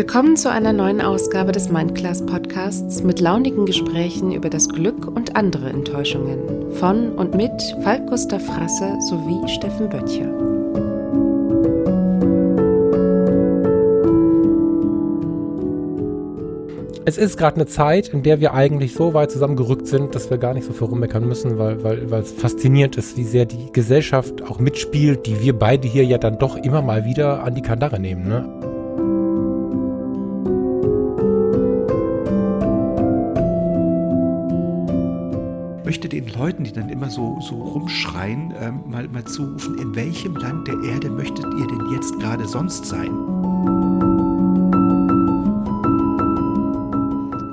Willkommen zu einer neuen Ausgabe des Mindclass Podcasts mit launigen Gesprächen über das Glück und andere Enttäuschungen von und mit Falk Gustav Frasse sowie Steffen Böttcher. Es ist gerade eine Zeit, in der wir eigentlich so weit zusammengerückt sind, dass wir gar nicht so viel rummeckern müssen, weil, weil, weil es faszinierend ist, wie sehr die Gesellschaft auch mitspielt, die wir beide hier ja dann doch immer mal wieder an die Kandare nehmen. Ne? Möchte den Leuten, die dann immer so, so rumschreien, ähm, mal, mal zurufen, in welchem Land der Erde möchtet ihr denn jetzt gerade sonst sein?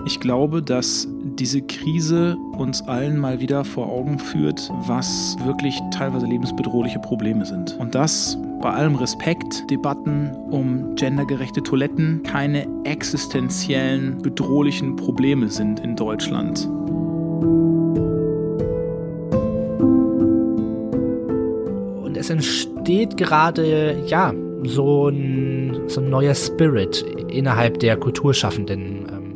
Ich glaube, dass diese Krise uns allen mal wieder vor Augen führt, was wirklich teilweise lebensbedrohliche Probleme sind. Und das bei allem Respekt, Debatten um gendergerechte Toiletten keine existenziellen, bedrohlichen Probleme sind in Deutschland. Es entsteht gerade, ja, so ein, so ein neuer Spirit innerhalb der Kulturschaffenden. Ähm.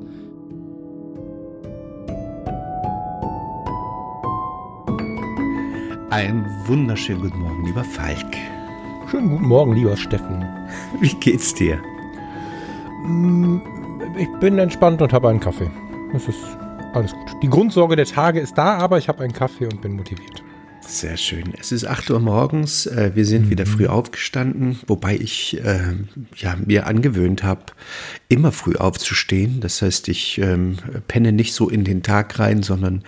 Einen wunderschönen guten Morgen, lieber Falk. Schönen guten Morgen, lieber Steffen. Wie geht's dir? Mm, ich bin entspannt und habe einen Kaffee. Das ist alles gut. Die Grundsorge der Tage ist da, aber ich habe einen Kaffee und bin motiviert. Sehr schön. Es ist 8 Uhr morgens. Äh, wir sind mhm. wieder früh aufgestanden, wobei ich äh, ja, mir angewöhnt habe, immer früh aufzustehen. Das heißt, ich ähm, penne nicht so in den Tag rein, sondern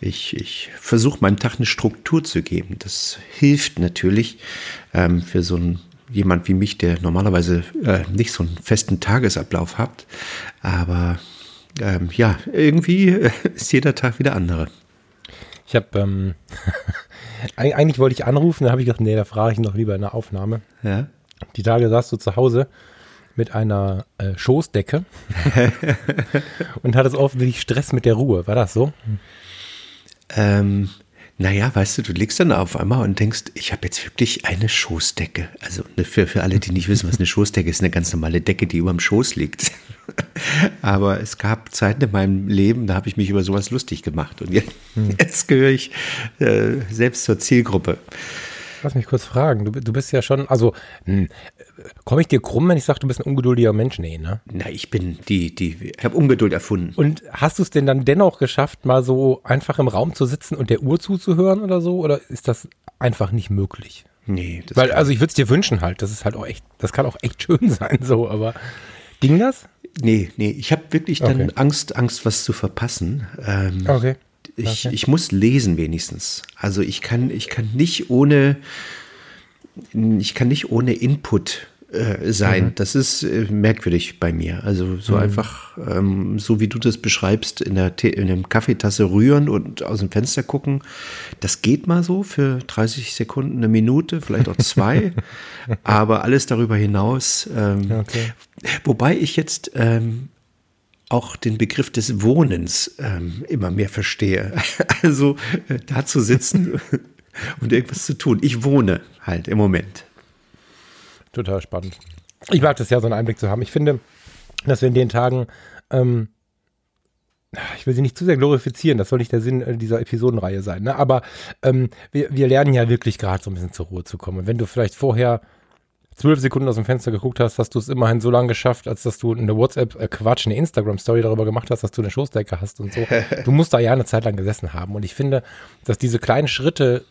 ich, ich versuche meinem Tag eine Struktur zu geben. Das hilft natürlich ähm, für so einen jemand wie mich, der normalerweise äh, nicht so einen festen Tagesablauf hat. Aber ähm, ja, irgendwie ist jeder Tag wieder andere. Ich habe ähm, eigentlich wollte ich anrufen, dann habe ich gedacht, nee, da frage ich noch lieber in der Aufnahme. Ja. Die Tage saß du zu Hause mit einer äh, Schoßdecke und hattest offensichtlich Stress mit der Ruhe. War das so? Ähm, naja, weißt du, du legst dann auf einmal und denkst, ich habe jetzt wirklich eine Schoßdecke. Also ne, für, für alle, die nicht wissen, was eine Schoßdecke ist, eine ganz normale Decke, die über dem Schoß liegt. Aber es gab Zeiten in meinem Leben, da habe ich mich über sowas lustig gemacht. Und jetzt, hm. jetzt gehöre ich äh, selbst zur Zielgruppe. Lass mich kurz fragen. Du, du bist ja schon, also hm, komme ich dir krumm, wenn ich sage, du bist ein ungeduldiger Mensch? Nee, ne? Na, ich bin die, die, ich habe Ungeduld erfunden. Und hast du es denn dann dennoch geschafft, mal so einfach im Raum zu sitzen und der Uhr zuzuhören oder so? Oder ist das einfach nicht möglich? Nee, das Weil, also ich würde es dir wünschen halt, das ist halt auch echt, das kann auch echt schön sein, so, aber ging das? Nee, nee, ich habe wirklich dann okay. Angst, Angst, was zu verpassen. Ähm, okay. Ich, okay. ich muss lesen wenigstens. Also ich kann, ich kann nicht ohne, ich kann nicht ohne Input äh, sein. Mhm. Das ist äh, merkwürdig bei mir. Also so mhm. einfach, ähm, so wie du das beschreibst, in der, in der Kaffeetasse rühren und aus dem Fenster gucken, das geht mal so für 30 Sekunden, eine Minute, vielleicht auch zwei. aber alles darüber hinaus. Ähm, okay. Wobei ich jetzt ähm, auch den Begriff des Wohnens ähm, immer mehr verstehe. Also äh, da zu sitzen und irgendwas zu tun. Ich wohne halt im Moment. Total spannend. Ich mag das ja, so einen Einblick zu haben. Ich finde, dass wir in den Tagen, ähm, ich will sie nicht zu sehr glorifizieren, das soll nicht der Sinn äh, dieser Episodenreihe sein, ne? aber ähm, wir, wir lernen ja wirklich gerade so ein bisschen zur Ruhe zu kommen. Und wenn du vielleicht vorher zwölf Sekunden aus dem Fenster geguckt hast, hast du es immerhin so lange geschafft, als dass du eine WhatsApp, äh Quatsch, eine Instagram-Story darüber gemacht hast, dass du eine Schoßdecke hast und so. Du musst da ja eine Zeit lang gesessen haben. Und ich finde, dass diese kleinen Schritte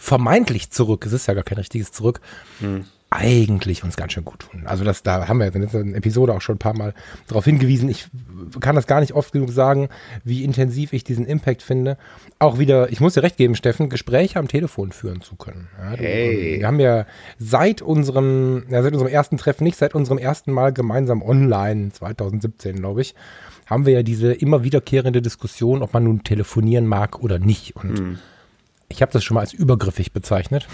vermeintlich zurück, es ist ja gar kein richtiges Zurück, hm eigentlich uns ganz schön gut tun. Also das, da haben wir in der Episode auch schon ein paar Mal darauf hingewiesen. Ich kann das gar nicht oft genug sagen, wie intensiv ich diesen Impact finde. Auch wieder, ich muss dir recht geben, Steffen, Gespräche am Telefon führen zu können. Ja, hey. Wir haben ja seit unserem, ja, seit unserem ersten Treffen, nicht seit unserem ersten Mal gemeinsam online, 2017, glaube ich, haben wir ja diese immer wiederkehrende Diskussion, ob man nun telefonieren mag oder nicht. Und hm ich habe das schon mal als übergriffig bezeichnet.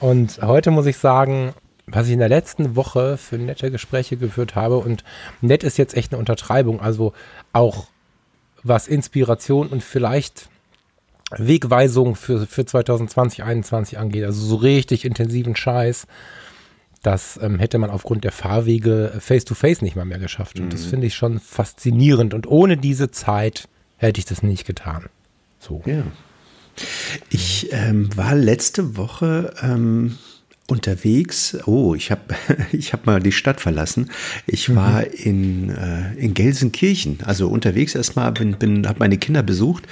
und heute muss ich sagen, was ich in der letzten Woche für nette Gespräche geführt habe, und nett ist jetzt echt eine Untertreibung, also auch was Inspiration und vielleicht Wegweisung für, für 2020, 2021 angeht, also so richtig intensiven Scheiß, das ähm, hätte man aufgrund der Fahrwege face-to-face -face nicht mal mehr geschafft. Und mhm. das finde ich schon faszinierend. Und ohne diese Zeit hätte ich das nicht getan. So. Ja. Ich ähm, war letzte Woche ähm, unterwegs. Oh, ich habe ich hab mal die Stadt verlassen. Ich mhm. war in, äh, in Gelsenkirchen, also unterwegs erstmal, bin, bin, habe meine Kinder besucht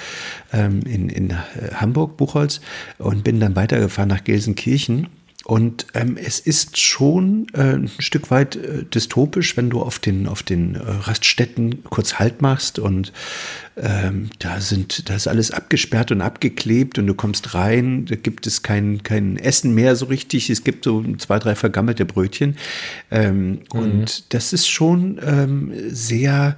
ähm, in, in Hamburg, Buchholz und bin dann weitergefahren nach Gelsenkirchen und ähm, es ist schon äh, ein Stück weit äh, dystopisch, wenn du auf den, auf den äh, Raststätten kurz Halt machst und ähm, da sind, da ist alles abgesperrt und abgeklebt und du kommst rein, da gibt es kein, kein Essen mehr so richtig. Es gibt so zwei, drei vergammelte Brötchen. Ähm, mhm. Und das ist schon ähm, sehr,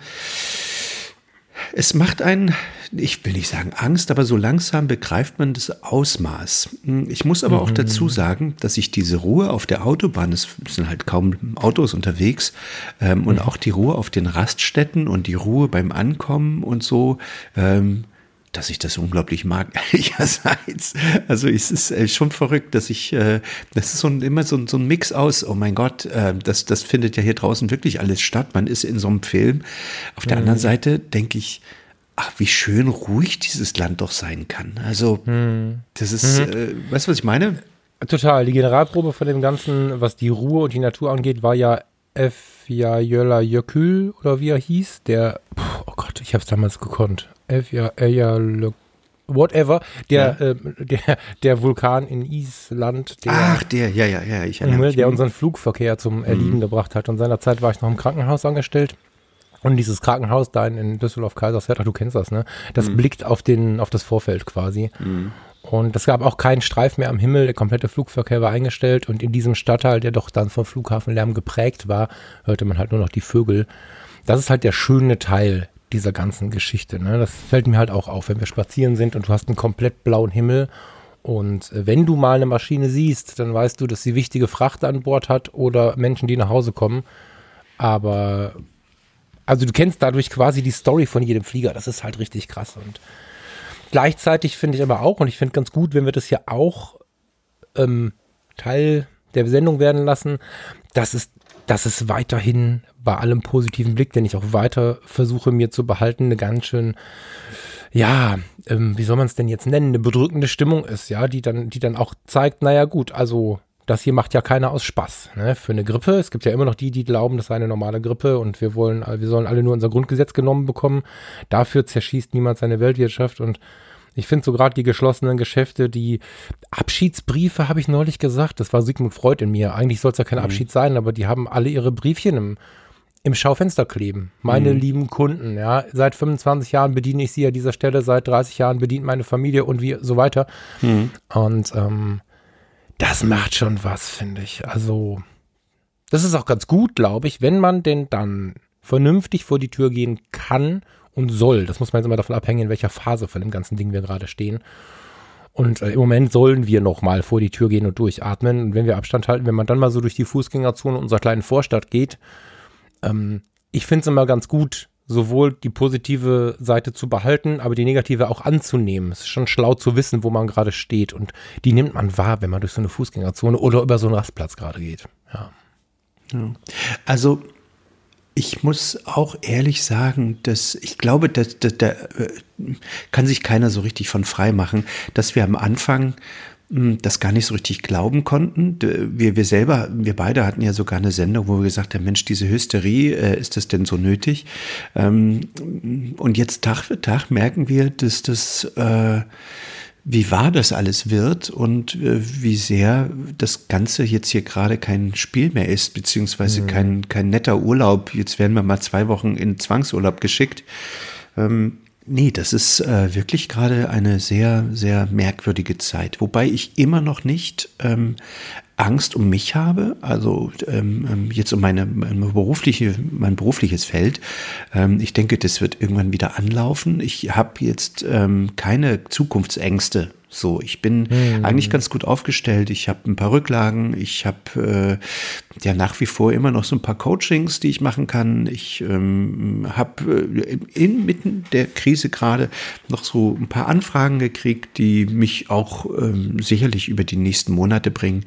es macht einen, ich will nicht sagen Angst, aber so langsam begreift man das Ausmaß. Ich muss aber mhm. auch dazu sagen, dass ich diese Ruhe auf der Autobahn, es sind halt kaum Autos unterwegs, ähm, und mhm. auch die Ruhe auf den Raststätten und die Ruhe beim Ankommen und so, ähm, dass ich das unglaublich mag, ehrlicherseits. Also es ist äh, schon verrückt, dass ich, äh, das ist so ein, immer so, so ein Mix aus, oh mein Gott, äh, das, das findet ja hier draußen wirklich alles statt. Man ist in so einem Film. Auf der mhm. anderen Seite denke ich, ach, wie schön ruhig dieses Land doch sein kann. Also, hm. das ist, mhm. äh, weißt du, was ich meine? Total. Die Generalprobe von dem Ganzen, was die Ruhe und die Natur angeht, war ja Efja Jöller Jökül oder wie er hieß. Der, oh Gott, ich habe es damals gekonnt. Efja Jöller whatever, der, ja. äh, der, der Vulkan in Island. Der, Ach, der, ja, ja, ja, ich erinnere mich. Der unseren Flugverkehr zum Erliegen mhm. gebracht hat. Und seinerzeit war ich noch im Krankenhaus angestellt. Und dieses Krankenhaus da in, in Düsseldorf-Kaiserswerth, du kennst das, ne? Das mhm. blickt auf, den, auf das Vorfeld quasi. Mhm. Und es gab auch keinen Streif mehr am Himmel, der komplette Flugverkehr war eingestellt und in diesem Stadtteil, der doch dann vom Flughafenlärm geprägt war, hörte man halt nur noch die Vögel. Das ist halt der schöne Teil dieser ganzen Geschichte. Ne? Das fällt mir halt auch auf, wenn wir spazieren sind und du hast einen komplett blauen Himmel und äh, wenn du mal eine Maschine siehst, dann weißt du, dass sie wichtige Fracht an Bord hat oder Menschen, die nach Hause kommen. Aber also du kennst dadurch quasi die Story von jedem Flieger. Das ist halt richtig krass. Und gleichzeitig finde ich aber auch, und ich finde ganz gut, wenn wir das hier auch ähm, Teil der Sendung werden lassen, dass es, dass es weiterhin bei allem positiven Blick, den ich auch weiter versuche mir zu behalten, eine ganz schön ja, ähm, wie soll man es denn jetzt nennen, eine bedrückende Stimmung ist, ja, die dann, die dann auch zeigt, naja gut, also das hier macht ja keiner aus Spaß. Ne? Für eine Grippe. Es gibt ja immer noch die, die glauben, das sei eine normale Grippe und wir wollen, wir sollen alle nur unser Grundgesetz genommen bekommen. Dafür zerschießt niemand seine Weltwirtschaft und ich finde so gerade die geschlossenen Geschäfte, die Abschiedsbriefe, habe ich neulich gesagt, das war Sigmund Freud in mir. Eigentlich soll es ja kein mhm. Abschied sein, aber die haben alle ihre Briefchen im, im Schaufenster kleben. Meine mhm. lieben Kunden, ja, seit 25 Jahren bediene ich sie an dieser Stelle, seit 30 Jahren bedient meine Familie und wie so weiter. Mhm. Und ähm, das macht schon was, finde ich. Also, das ist auch ganz gut, glaube ich, wenn man denn dann vernünftig vor die Tür gehen kann und soll. Das muss man jetzt immer davon abhängen, in welcher Phase von dem ganzen Ding wir gerade stehen. Und äh, im Moment sollen wir noch mal vor die Tür gehen und durchatmen. Und wenn wir Abstand halten, wenn man dann mal so durch die Fußgängerzone unserer kleinen Vorstadt geht, ähm, ich finde es immer ganz gut, sowohl die positive Seite zu behalten, aber die negative auch anzunehmen. Es ist schon schlau zu wissen, wo man gerade steht. Und die nimmt man wahr, wenn man durch so eine Fußgängerzone oder über so einen Rastplatz gerade geht. Ja. Also ich muss auch ehrlich sagen, dass ich glaube, da äh, kann sich keiner so richtig von frei machen, dass wir am Anfang das gar nicht so richtig glauben konnten. Wir, wir selber, wir beide hatten ja sogar eine Sendung, wo wir gesagt haben, Mensch, diese Hysterie, äh, ist das denn so nötig? Ähm, und jetzt Tag für Tag merken wir, dass das, äh, wie wahr das alles wird und äh, wie sehr das Ganze jetzt hier gerade kein Spiel mehr ist, beziehungsweise mhm. kein, kein netter Urlaub. Jetzt werden wir mal zwei Wochen in Zwangsurlaub geschickt. Ähm, Nee, das ist äh, wirklich gerade eine sehr, sehr merkwürdige Zeit. Wobei ich immer noch nicht ähm, Angst um mich habe, also ähm, ähm jetzt um meine, meine, berufliche, mein berufliches Feld. Ähm, ich denke, das wird irgendwann wieder anlaufen. Ich habe jetzt ähm, keine Zukunftsängste So, ich bin mhm. eigentlich ganz gut aufgestellt. Ich habe ein paar Rücklagen. Ich habe äh, ja nach wie vor immer noch so ein paar Coachings, die ich machen kann. Ich ähm, habe äh, inmitten der Krise gerade noch so ein paar Anfragen gekriegt, die mich auch ähm, sicherlich über die nächsten Monate bringen.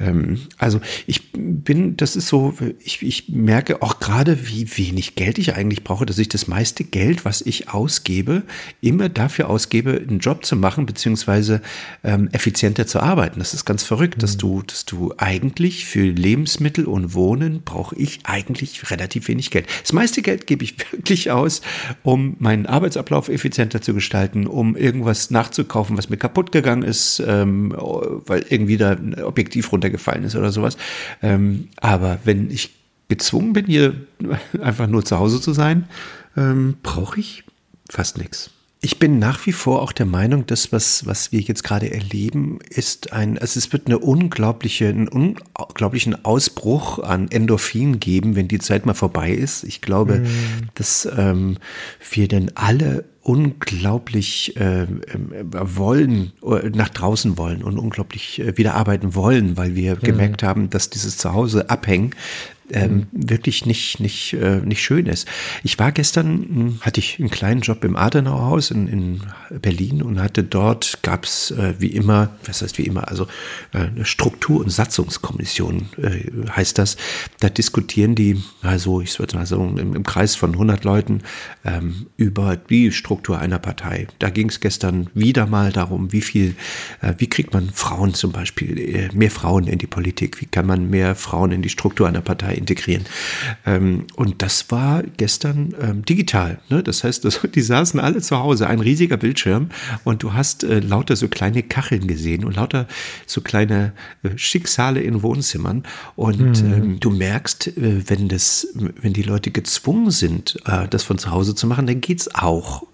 Ähm, also ich bin, das ist so, ich, ich merke auch gerade, wie wenig Geld ich eigentlich brauche, dass ich das meiste Geld, was ich ausgebe, immer dafür ausgebe, einen Job zu machen, beziehungsweise ähm, effizienter zu arbeiten. Das ist ganz verrückt, mhm. dass du, dass du eigentlich für Lebensmittel und Wohnen brauche ich eigentlich relativ wenig Geld. Das meiste Geld gebe ich wirklich aus, um meinen Arbeitsablauf effizienter zu gestalten, um irgendwas nachzukaufen, was mir kaputt gegangen ist, ähm, weil irgendwie da ein Objektiv runtergefallen ist oder sowas. Ähm, aber wenn ich gezwungen bin, hier einfach nur zu Hause zu sein, ähm, brauche ich fast nichts. Ich bin nach wie vor auch der Meinung, dass was, was wir jetzt gerade erleben, ist ein, also es wird eine unglaubliche, einen unglaublichen Ausbruch an Endorphin geben, wenn die Zeit mal vorbei ist. Ich glaube, mm. dass ähm, wir denn alle unglaublich äh, wollen, äh, nach draußen wollen und unglaublich äh, wieder arbeiten wollen, weil wir mhm. gemerkt haben, dass dieses Zuhause abhängen ähm, mhm. wirklich nicht, nicht, äh, nicht schön ist. Ich war gestern, hm, hatte ich einen kleinen Job im Adenauerhaus in, in Berlin und hatte dort, gab es äh, wie immer, was heißt wie immer, also äh, eine Struktur- und Satzungskommission äh, heißt das. Da diskutieren die, also ich würde mal sagen, im, im Kreis von 100 Leuten ähm, über die Struktur einer Partei. Da ging es gestern wieder mal darum, wie viel, äh, wie kriegt man Frauen zum Beispiel, äh, mehr Frauen in die Politik, wie kann man mehr Frauen in die Struktur einer Partei integrieren. Ähm, und das war gestern ähm, digital. Ne? Das heißt, das, die saßen alle zu Hause, ein riesiger Bildschirm und du hast äh, lauter so kleine Kacheln gesehen und lauter so kleine äh, Schicksale in Wohnzimmern. Und mhm. ähm, du merkst, äh, wenn das, wenn die Leute gezwungen sind, äh, das von zu Hause zu machen, dann geht's auch.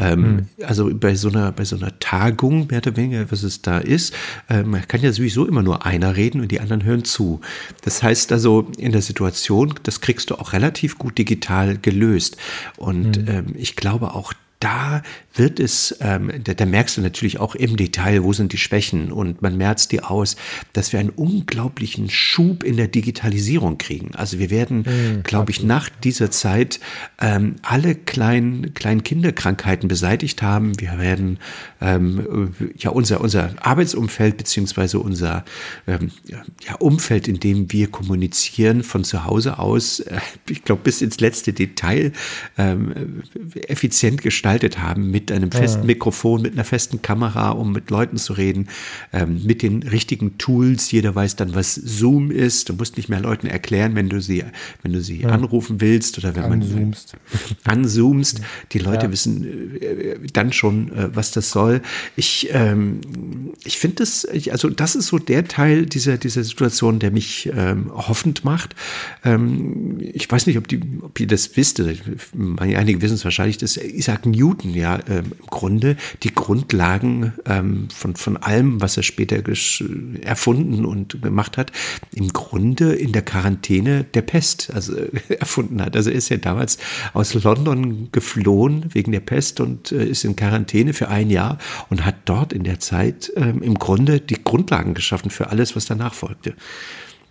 Ähm, mhm. Also bei so einer, bei so einer Tagung, mehr oder weniger, was es da ist, ähm, kann ja sowieso immer nur einer reden und die anderen hören zu. Das heißt also, in der Situation, das kriegst du auch relativ gut digital gelöst. Und mhm. ähm, ich glaube auch da wird es, ähm, da, da, merkst du natürlich auch im Detail, wo sind die Schwächen und man merzt die aus, dass wir einen unglaublichen Schub in der Digitalisierung kriegen. Also wir werden, mhm, glaube ich, nach dieser Zeit ähm, alle kleinen, kleinen Kinderkrankheiten beseitigt haben. Wir werden ähm, ja unser, unser Arbeitsumfeld beziehungsweise unser ähm, ja, Umfeld, in dem wir kommunizieren von zu Hause aus, äh, ich glaube, bis ins letzte Detail ähm, effizient gestalten gestaltet haben mit einem festen Mikrofon, mit einer festen Kamera, um mit Leuten zu reden, ähm, mit den richtigen Tools. Jeder weiß dann, was Zoom ist. Du musst nicht mehr Leuten erklären, wenn du sie, wenn du sie ja. anrufen willst oder wenn man anzoomst. Die Leute ja. wissen äh, dann schon, äh, was das soll. Ich, ähm, ich finde das, also das ist so der Teil dieser, dieser Situation, der mich ähm, hoffend macht. Ähm, ich weiß nicht, ob, die, ob ihr das wisst. Einige wissen es wahrscheinlich, dass Isaac Newton Newton ja äh, im Grunde die Grundlagen ähm, von, von allem, was er später erfunden und gemacht hat, im Grunde in der Quarantäne der Pest also, äh, erfunden hat. Also er ist ja damals aus London geflohen wegen der Pest und äh, ist in Quarantäne für ein Jahr und hat dort in der Zeit ähm, im Grunde die Grundlagen geschaffen für alles, was danach folgte.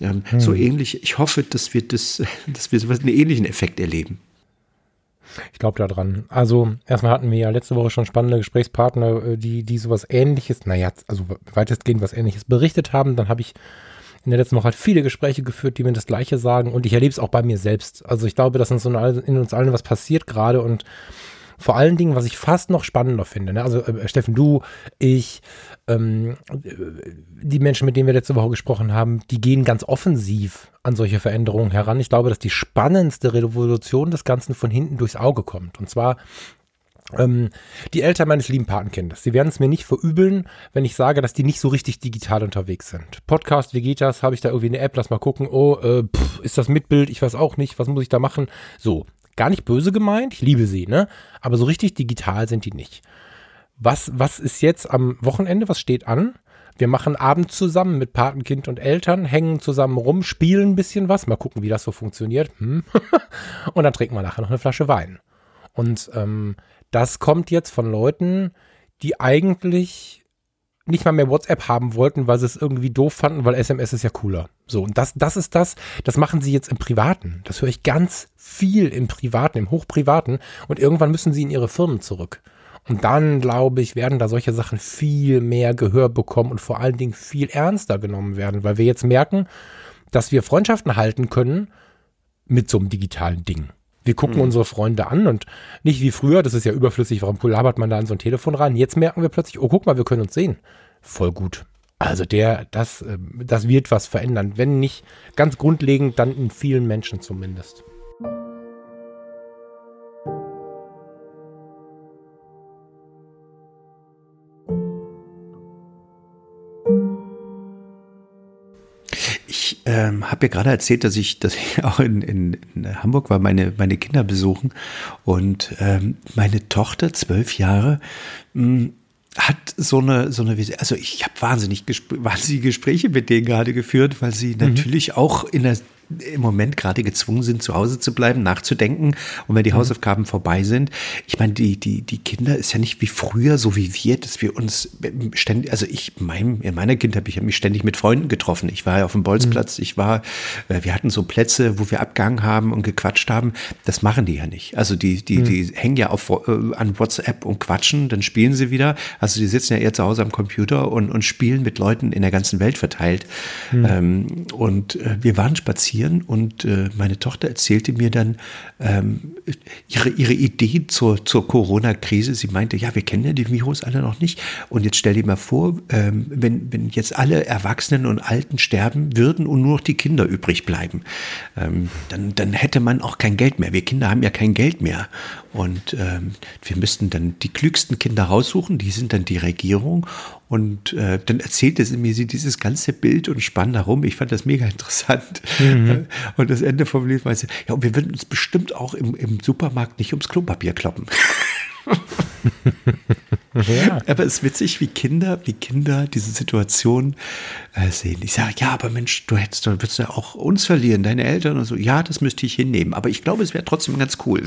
Ähm, hm. So ähnlich, ich hoffe, dass wir das, dass wir sowas einen ähnlichen Effekt erleben. Ich glaube daran. Also erstmal hatten wir ja letzte Woche schon spannende Gesprächspartner, äh, die, die sowas ähnliches, naja, also weitestgehend was ähnliches berichtet haben. Dann habe ich in der letzten Woche halt viele Gespräche geführt, die mir das Gleiche sagen und ich erlebe es auch bei mir selbst. Also ich glaube, dass in, uns allen was passiert gerade und vor allen Dingen, was ich fast noch spannender finde, ne? also äh, Steffen, du, ich, ähm, die Menschen, mit denen wir letzte Woche gesprochen haben, die gehen ganz offensiv an solche Veränderungen heran. Ich glaube, dass die spannendste Revolution des Ganzen von hinten durchs Auge kommt. Und zwar ähm, die Eltern meines lieben Patenkindes. Sie werden es mir nicht verübeln, wenn ich sage, dass die nicht so richtig digital unterwegs sind. Podcast, das? Habe ich da irgendwie eine App? Lass mal gucken. Oh, äh, pff, ist das mit Bild? Ich weiß auch nicht. Was muss ich da machen? So, gar nicht böse gemeint, ich liebe sie, ne? Aber so richtig digital sind die nicht. Was, was ist jetzt am Wochenende? Was steht an? Wir machen Abend zusammen mit Patenkind und Eltern, hängen zusammen rum, spielen ein bisschen was, mal gucken, wie das so funktioniert. Hm. und dann trinken wir nachher noch eine Flasche Wein. Und ähm, das kommt jetzt von Leuten, die eigentlich nicht mal mehr WhatsApp haben wollten, weil sie es irgendwie doof fanden, weil SMS ist ja cooler. So, und das, das ist das, das machen sie jetzt im Privaten. Das höre ich ganz viel im Privaten, im Hochprivaten. Und irgendwann müssen sie in ihre Firmen zurück. Und dann, glaube ich, werden da solche Sachen viel mehr Gehör bekommen und vor allen Dingen viel ernster genommen werden, weil wir jetzt merken, dass wir Freundschaften halten können mit so einem digitalen Ding. Wir gucken mhm. unsere Freunde an und nicht wie früher, das ist ja überflüssig, warum labert man da in so ein Telefon rein? Jetzt merken wir plötzlich, oh, guck mal, wir können uns sehen. Voll gut. Also der, das, ähm, das wird was verändern. Wenn nicht ganz grundlegend, dann in vielen Menschen zumindest. Ähm, habe ja gerade erzählt, dass ich, dass ich auch in, in, in Hamburg war, meine, meine Kinder besuchen. Und ähm, meine Tochter, zwölf Jahre, mh, hm, hat so eine, so eine, also ich habe wahnsinnig, wahnsinnige Gespräche mit denen gerade geführt, weil sie mhm. natürlich auch in der im Moment gerade gezwungen sind, zu Hause zu bleiben, nachzudenken. Und wenn die mhm. Hausaufgaben vorbei sind, ich meine, die, die, die Kinder ist ja nicht wie früher, so wie wir, dass wir uns ständig, also ich, mein, in meiner Kindheit habe ich mich ständig mit Freunden getroffen. Ich war ja auf dem Bolzplatz, mhm. ich war, äh, wir hatten so Plätze, wo wir abgehangen haben und gequatscht haben. Das machen die ja nicht. Also die, die, mhm. die hängen ja auf, äh, an WhatsApp und quatschen, dann spielen sie wieder. Also die sitzen ja eher zu Hause am Computer und, und spielen mit Leuten in der ganzen Welt verteilt. Mhm. Ähm, und äh, wir waren spazieren passieren. Und äh, meine Tochter erzählte mir dann ähm, ihre, ihre Idee zur, zur Corona-Krise. Sie meinte, ja, wir kennen ja die Virus alle noch nicht. Und jetzt stell dir mal vor, ähm, wenn, wenn jetzt alle Erwachsenen und Alten sterben würden und nur noch die Kinder übrig bleiben, ähm, dann, dann hätte man auch kein Geld mehr. Wir Kinder haben ja kein Geld mehr. Und ähm, wir müssten dann die klügsten Kinder raussuchen, die sind dann die Regierung. Und äh, dann erzählte sie mir sie dieses ganze Bild und spann darum. Ich fand das mega interessant. Mhm. Und das Ende vom Lied war sie, ja, und wir würden uns bestimmt auch im, im Supermarkt nicht ums Klopapier kloppen. ja. Aber es ist witzig, wie Kinder, wie Kinder diese Situation äh, sehen. Ich sage, ja, aber Mensch, du hättest, du würdest ja auch uns verlieren, deine Eltern und so. Ja, das müsste ich hinnehmen. Aber ich glaube, es wäre trotzdem ganz cool.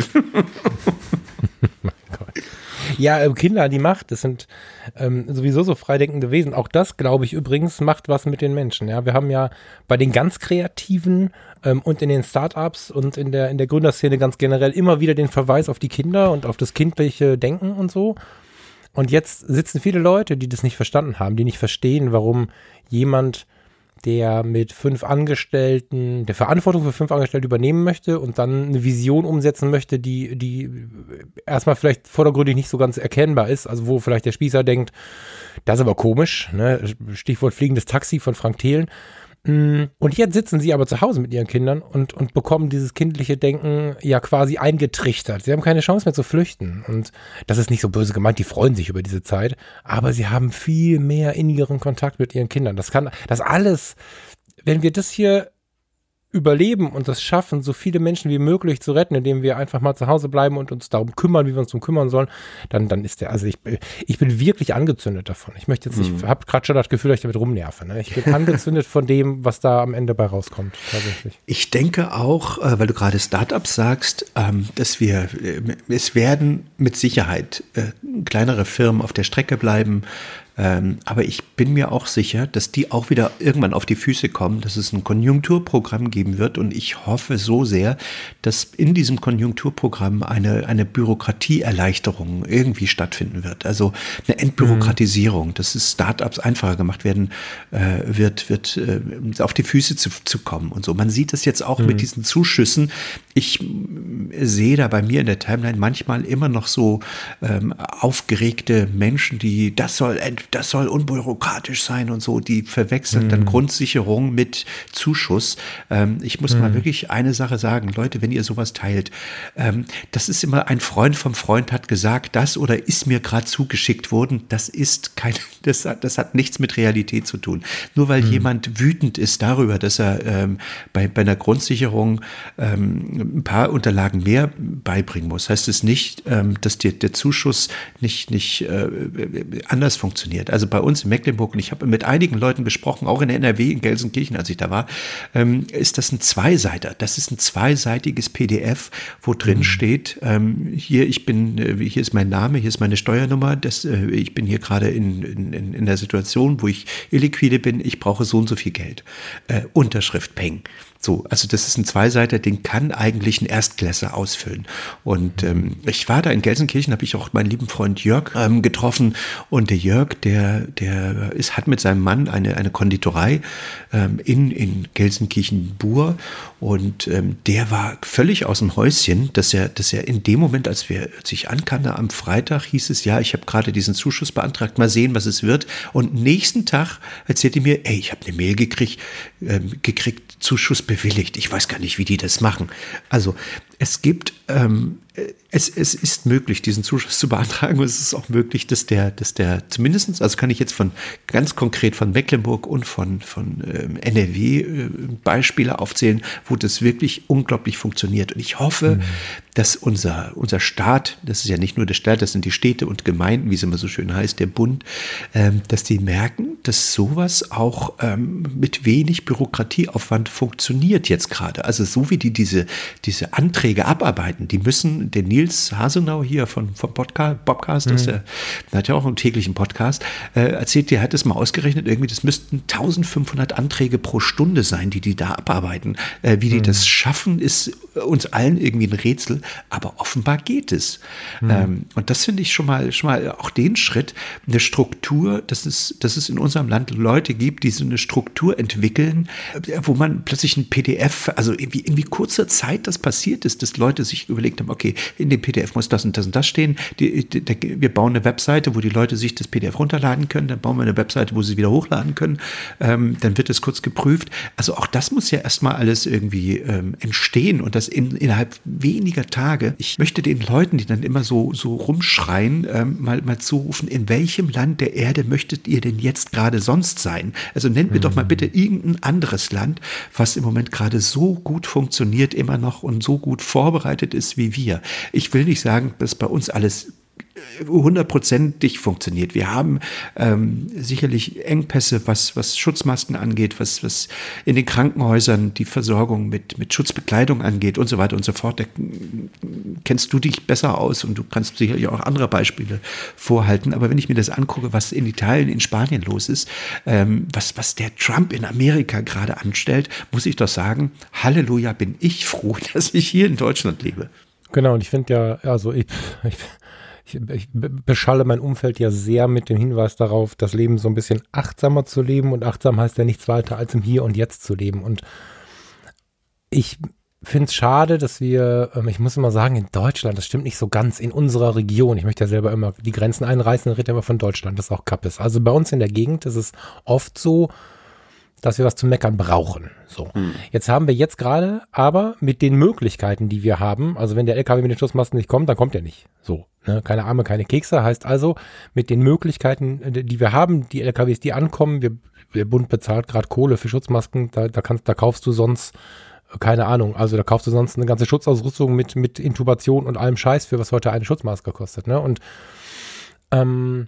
Ja, äh, Kinder, die Macht, das sind ähm, sowieso so freidenkende Wesen. Auch das, glaube ich, übrigens macht was mit den Menschen. Ja, wir haben ja bei den ganz Kreativen ähm, und in den Startups und in der, in der Gründerszene ganz generell immer wieder den Verweis auf die Kinder und auf das kindliche Denken und so. Und jetzt sitzen viele Leute, die das nicht verstanden haben, die nicht verstehen, warum jemand der mit fünf Angestellten, der Verantwortung für fünf Angestellte übernehmen möchte und dann eine Vision umsetzen möchte, die, die erstmal vielleicht vordergründig nicht so ganz erkennbar ist, also wo vielleicht der Spießer denkt, das ist aber komisch, ne? Stichwort fliegendes Taxi von Frank Thelen. Mm, und jetzt sitzen sie aber zu Hause mit ihren Kindern und, und bekommen dieses kindliche Denken ja quasi eingetrichtert. Sie haben keine Chance mehr zu flüchten. Und das ist nicht so böse gemeint, die freuen sich über diese Zeit, aber sie haben viel mehr innigeren Kontakt mit ihren Kindern. Das kann, das alles, wenn wir das hier überleben und das schaffen, so viele Menschen wie möglich zu retten, indem wir einfach mal zu Hause bleiben und uns darum kümmern, wie wir uns darum kümmern sollen, dann, dann ist der, also ich, ich bin wirklich angezündet davon. Ich möchte jetzt nicht, mhm. habe gerade schon das Gefühl, dass ich damit rumnerve. Ne? Ich bin angezündet von dem, was da am Ende bei rauskommt, tatsächlich. Ich denke auch, äh, weil du gerade Startups sagst, ähm, dass wir, äh, es werden mit Sicherheit äh, kleinere Firmen auf der Strecke bleiben, ähm, aber ich bin mir auch sicher, dass die auch wieder irgendwann auf die Füße kommen, dass es ein Konjunkturprogramm geben wird. Und ich hoffe so sehr, dass in diesem Konjunkturprogramm eine, eine Bürokratieerleichterung irgendwie stattfinden wird. Also eine Entbürokratisierung, mhm. dass es Startups einfacher gemacht werden äh, wird, wird äh, auf die Füße zu, zu kommen und so. Man sieht das jetzt auch mhm. mit diesen Zuschüssen. Ich sehe da bei mir in der Timeline manchmal immer noch so ähm, aufgeregte Menschen, die das soll das soll unbürokratisch sein und so. Die verwechseln mhm. dann Grundsicherung mit Zuschuss. Ähm, ich muss mhm. mal wirklich eine Sache sagen, Leute, wenn ihr sowas teilt, ähm, das ist immer ein Freund vom Freund hat gesagt, das oder ist mir gerade zugeschickt worden. Das ist kein, das, das hat nichts mit Realität zu tun. Nur weil mhm. jemand wütend ist darüber, dass er ähm, bei, bei einer Grundsicherung ähm, ein paar Unterlagen mehr beibringen muss, heißt es nicht, ähm, dass die, der Zuschuss nicht, nicht äh, anders funktioniert funktioniert. Also bei uns in Mecklenburg, und ich habe mit einigen Leuten gesprochen, auch in der NRW, in Gelsenkirchen, als ich da war, ähm, ist das ein Zweiseiter. Das ist ein zweiseitiges PDF, wo drin mhm. steht, ähm, hier, ich bin, äh, hier ist mein Name, hier ist meine Steuernummer, das, äh, ich bin hier gerade in, in, in der Situation, wo ich illiquide bin, ich brauche so und so viel Geld. Äh, Unterschrift Peng. So, also das ist ein Zweiseiter, den kann eigentlich ein Erstklässler ausfüllen. Und ähm, ich war da in Gelsenkirchen, habe ich auch meinen lieben Freund Jörg ähm, getroffen. Und der Jörg, der, der ist, hat mit seinem Mann eine, eine Konditorei ähm, in, in Gelsenkirchen-Bur. Und ähm, der war völlig aus dem Häuschen, dass er, dass er in dem Moment, als wir sich ankannte, am Freitag hieß es, ja, ich habe gerade diesen Zuschuss beantragt, mal sehen, was es wird. Und nächsten Tag erzählte mir, ey, ich habe eine Mail gekriegt, ähm, gekriegt, Zuschuss bewilligt. Ich weiß gar nicht, wie die das machen. Also es gibt ähm, es, es ist möglich, diesen Zuschuss zu beantragen es ist auch möglich, dass der, dass der zumindestens, also kann ich jetzt von ganz konkret von Mecklenburg und von, von ähm, NRW äh, Beispiele aufzählen, wo das wirklich unglaublich funktioniert. Und ich hoffe, mhm. Dass unser, unser Staat, das ist ja nicht nur der Staat, das sind die Städte und Gemeinden, wie es immer so schön heißt, der Bund, ähm, dass die merken, dass sowas auch ähm, mit wenig Bürokratieaufwand funktioniert jetzt gerade. Also so wie die diese, diese Anträge abarbeiten, die müssen der Nils Hasenau hier von, vom Podcast, Bobcast, mhm. der, der, hat ja auch einen täglichen Podcast, äh, erzählt, der hat es mal ausgerechnet, irgendwie, das müssten 1500 Anträge pro Stunde sein, die die da abarbeiten. Äh, wie die mhm. das schaffen, ist uns allen irgendwie ein Rätsel, aber offenbar geht es. Mhm. Ähm, und das finde ich schon mal, schon mal auch den Schritt, eine Struktur, dass es, dass es in unserem Land Leute gibt, die so eine Struktur entwickeln, äh, wo man plötzlich ein PDF, also irgendwie, irgendwie kurzer Zeit das passiert ist, dass Leute sich überlegt haben, okay, in dem PDF muss das und das und das stehen. Die, die, wir bauen eine Webseite, wo die Leute sich das PDF runterladen können. Dann bauen wir eine Webseite, wo sie wieder hochladen können. Ähm, dann wird es kurz geprüft. Also auch das muss ja erstmal alles irgendwie ähm, entstehen und das in, innerhalb weniger Tage. Ich möchte den Leuten, die dann immer so, so rumschreien, ähm, mal, mal zurufen, in welchem Land der Erde möchtet ihr denn jetzt gerade sonst sein? Also nennt mir mhm. doch mal bitte irgendein anderes Land, was im Moment gerade so gut funktioniert immer noch und so gut vorbereitet ist wie wir. Ich will nicht sagen, dass bei uns alles hundertprozentig funktioniert. Wir haben ähm, sicherlich Engpässe, was, was Schutzmasken angeht, was, was in den Krankenhäusern die Versorgung mit, mit Schutzbekleidung angeht und so weiter und so fort. Da kennst du dich besser aus und du kannst sicherlich auch andere Beispiele vorhalten. Aber wenn ich mir das angucke, was in Italien, in Spanien los ist, ähm, was, was der Trump in Amerika gerade anstellt, muss ich doch sagen, Halleluja, bin ich froh, dass ich hier in Deutschland lebe. Genau, und ich finde ja, also ich, ich, ich, beschalle mein Umfeld ja sehr mit dem Hinweis darauf, das Leben so ein bisschen achtsamer zu leben. Und achtsam heißt ja nichts weiter, als im Hier und Jetzt zu leben. Und ich finde es schade, dass wir, ähm, ich muss immer sagen, in Deutschland, das stimmt nicht so ganz, in unserer Region, ich möchte ja selber immer die Grenzen einreißen, dann redet immer von Deutschland, das auch Kappes. Also bei uns in der Gegend ist es oft so, dass wir was zu meckern brauchen. So. Hm. Jetzt haben wir jetzt gerade, aber mit den Möglichkeiten, die wir haben, also wenn der LKW mit den Schussmasten nicht kommt, dann kommt er nicht. So. Ne? Keine Arme, keine Kekse. Heißt also, mit den Möglichkeiten, äh, die wir haben, die LKWs, die ankommen, wir, der Bund bezahlt gerade Kohle für Schutzmasken, da, da kannst, da kaufst du sonst äh, keine Ahnung, also da kaufst du sonst eine ganze Schutzausrüstung mit, mit Intubation und allem Scheiß für, was heute eine Schutzmaske kostet. Ne? Und ähm,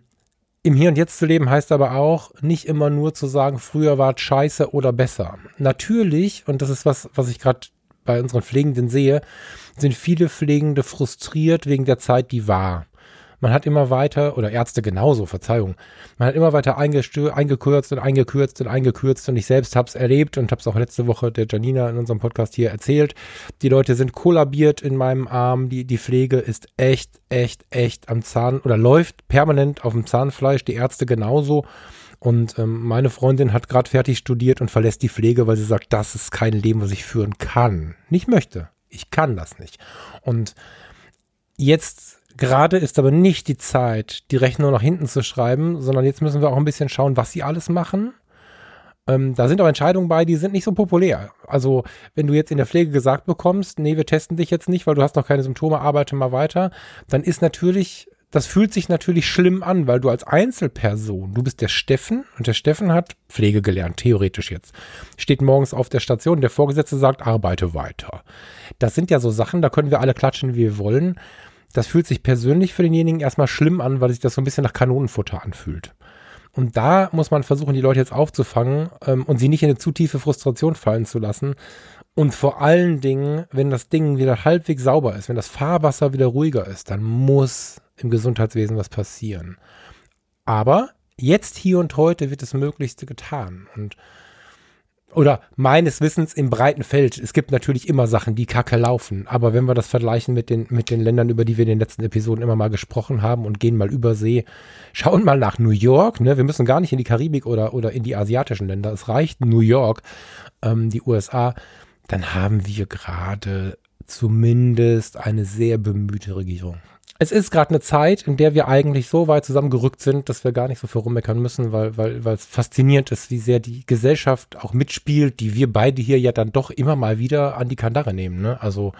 im Hier und Jetzt zu leben heißt aber auch, nicht immer nur zu sagen, früher war es scheiße oder besser. Natürlich, und das ist was, was ich gerade bei unseren Pflegenden sehe, sind viele Pflegende frustriert wegen der Zeit, die war. Man hat immer weiter, oder Ärzte genauso, Verzeihung, man hat immer weiter eingekürzt und eingekürzt und eingekürzt und ich selbst habe es erlebt und habe es auch letzte Woche der Janina in unserem Podcast hier erzählt. Die Leute sind kollabiert in meinem Arm, die, die Pflege ist echt, echt, echt am Zahn oder läuft permanent auf dem Zahnfleisch, die Ärzte genauso. Und ähm, meine Freundin hat gerade fertig studiert und verlässt die Pflege, weil sie sagt, das ist kein Leben, was ich führen kann. Nicht möchte. Ich kann das nicht. Und jetzt Gerade ist aber nicht die Zeit, die Rechnung nach hinten zu schreiben, sondern jetzt müssen wir auch ein bisschen schauen, was sie alles machen. Ähm, da sind auch Entscheidungen bei, die sind nicht so populär. Also, wenn du jetzt in der Pflege gesagt bekommst, nee, wir testen dich jetzt nicht, weil du hast noch keine Symptome, arbeite mal weiter, dann ist natürlich, das fühlt sich natürlich schlimm an, weil du als Einzelperson, du bist der Steffen und der Steffen hat Pflege gelernt, theoretisch jetzt. Steht morgens auf der Station, der Vorgesetzte sagt, arbeite weiter. Das sind ja so Sachen, da können wir alle klatschen, wie wir wollen das fühlt sich persönlich für denjenigen erstmal schlimm an, weil sich das so ein bisschen nach Kanonenfutter anfühlt. Und da muss man versuchen, die Leute jetzt aufzufangen ähm, und sie nicht in eine zu tiefe Frustration fallen zu lassen. Und vor allen Dingen, wenn das Ding wieder halbwegs sauber ist, wenn das Fahrwasser wieder ruhiger ist, dann muss im Gesundheitswesen was passieren. Aber jetzt, hier und heute wird das Möglichste getan. Und oder meines Wissens im breiten Feld. Es gibt natürlich immer Sachen, die kacke laufen. Aber wenn wir das vergleichen mit den, mit den Ländern, über die wir in den letzten Episoden immer mal gesprochen haben und gehen mal über See, schauen mal nach New York. Ne? Wir müssen gar nicht in die Karibik oder, oder in die asiatischen Länder. Es reicht New York, ähm, die USA. Dann haben wir gerade zumindest eine sehr bemühte Regierung es ist gerade eine Zeit, in der wir eigentlich so weit zusammengerückt sind, dass wir gar nicht so viel rummeckern müssen, weil, weil, weil es faszinierend ist, wie sehr die Gesellschaft auch mitspielt, die wir beide hier ja dann doch immer mal wieder an die Kandare nehmen. Ne? Also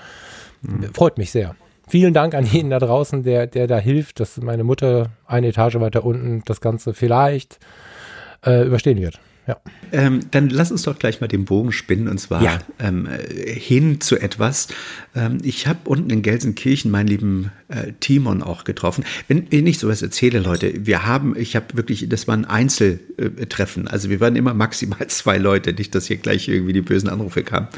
mhm. freut mich sehr. Vielen Dank an jeden da draußen, der, der da hilft, dass meine Mutter eine Etage weiter unten das Ganze vielleicht äh, überstehen wird. Ja. Ähm, dann lass uns doch gleich mal den Bogen spinnen und zwar ja. ähm, hin zu etwas. Ähm, ich habe unten in Gelsenkirchen meinen lieben äh, Timon auch getroffen. Wenn, wenn ich sowas erzähle, Leute, wir haben, ich habe wirklich, das waren Einzeltreffen. Also wir waren immer maximal zwei Leute, nicht, dass hier gleich irgendwie die bösen Anrufe kamen.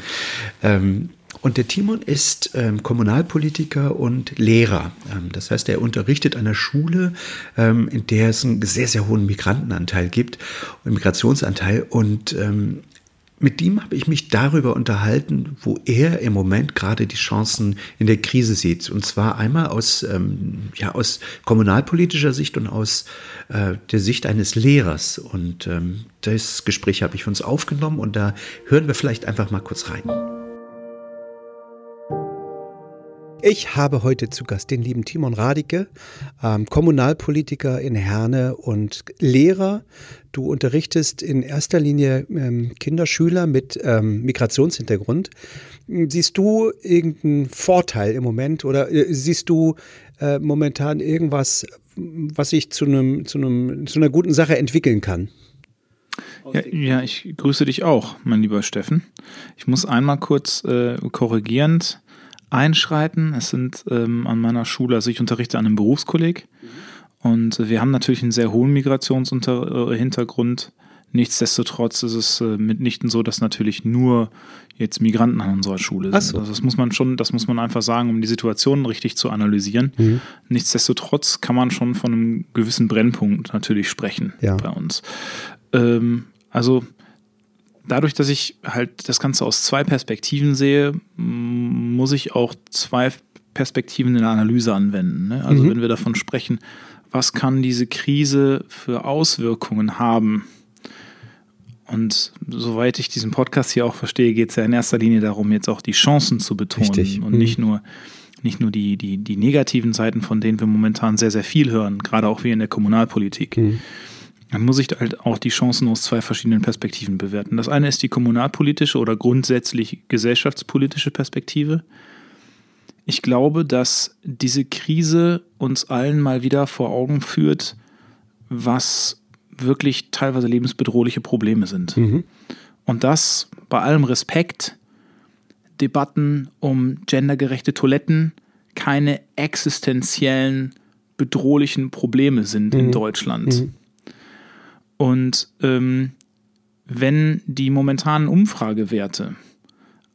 Und der Timon ist ähm, Kommunalpolitiker und Lehrer. Ähm, das heißt, er unterrichtet an einer Schule, ähm, in der es einen sehr, sehr hohen Migrantenanteil gibt, einen Migrationsanteil. Und ähm, mit ihm habe ich mich darüber unterhalten, wo er im Moment gerade die Chancen in der Krise sieht. Und zwar einmal aus, ähm, ja, aus kommunalpolitischer Sicht und aus äh, der Sicht eines Lehrers. Und ähm, das Gespräch habe ich für uns aufgenommen und da hören wir vielleicht einfach mal kurz rein. Ich habe heute zu Gast den lieben Timon Radike, ähm, Kommunalpolitiker in Herne und Lehrer. Du unterrichtest in erster Linie ähm, Kinderschüler mit ähm, Migrationshintergrund. Siehst du irgendeinen Vorteil im Moment oder äh, siehst du äh, momentan irgendwas, was sich zu, zu, zu einer guten Sache entwickeln kann? Ja, ja, ich grüße dich auch, mein lieber Steffen. Ich muss einmal kurz äh, korrigierend einschreiten. Es sind ähm, an meiner Schule, also ich unterrichte an einem Berufskolleg und wir haben natürlich einen sehr hohen Migrationshintergrund. Nichtsdestotrotz ist es äh, mitnichten so, dass natürlich nur jetzt Migranten an unserer Schule sind. So. Also das muss man schon, das muss man einfach sagen, um die Situation richtig zu analysieren. Mhm. Nichtsdestotrotz kann man schon von einem gewissen Brennpunkt natürlich sprechen ja. bei uns. Ähm, also dadurch, dass ich halt das Ganze aus zwei Perspektiven sehe, muss ich auch zwei Perspektiven in der Analyse anwenden. Ne? Also mhm. wenn wir davon sprechen, was kann diese Krise für Auswirkungen haben? Und soweit ich diesen Podcast hier auch verstehe, geht es ja in erster Linie darum, jetzt auch die Chancen zu betonen Richtig. und mhm. nicht nur nicht nur die, die, die negativen Seiten, von denen wir momentan sehr, sehr viel hören, gerade auch wie in der Kommunalpolitik. Mhm dann muss ich halt auch die Chancen aus zwei verschiedenen Perspektiven bewerten. Das eine ist die kommunalpolitische oder grundsätzlich gesellschaftspolitische Perspektive. Ich glaube, dass diese Krise uns allen mal wieder vor Augen führt, was wirklich teilweise lebensbedrohliche Probleme sind. Mhm. Und das bei allem Respekt, Debatten um gendergerechte Toiletten keine existenziellen bedrohlichen Probleme sind mhm. in Deutschland. Mhm. Und ähm, wenn die momentanen Umfragewerte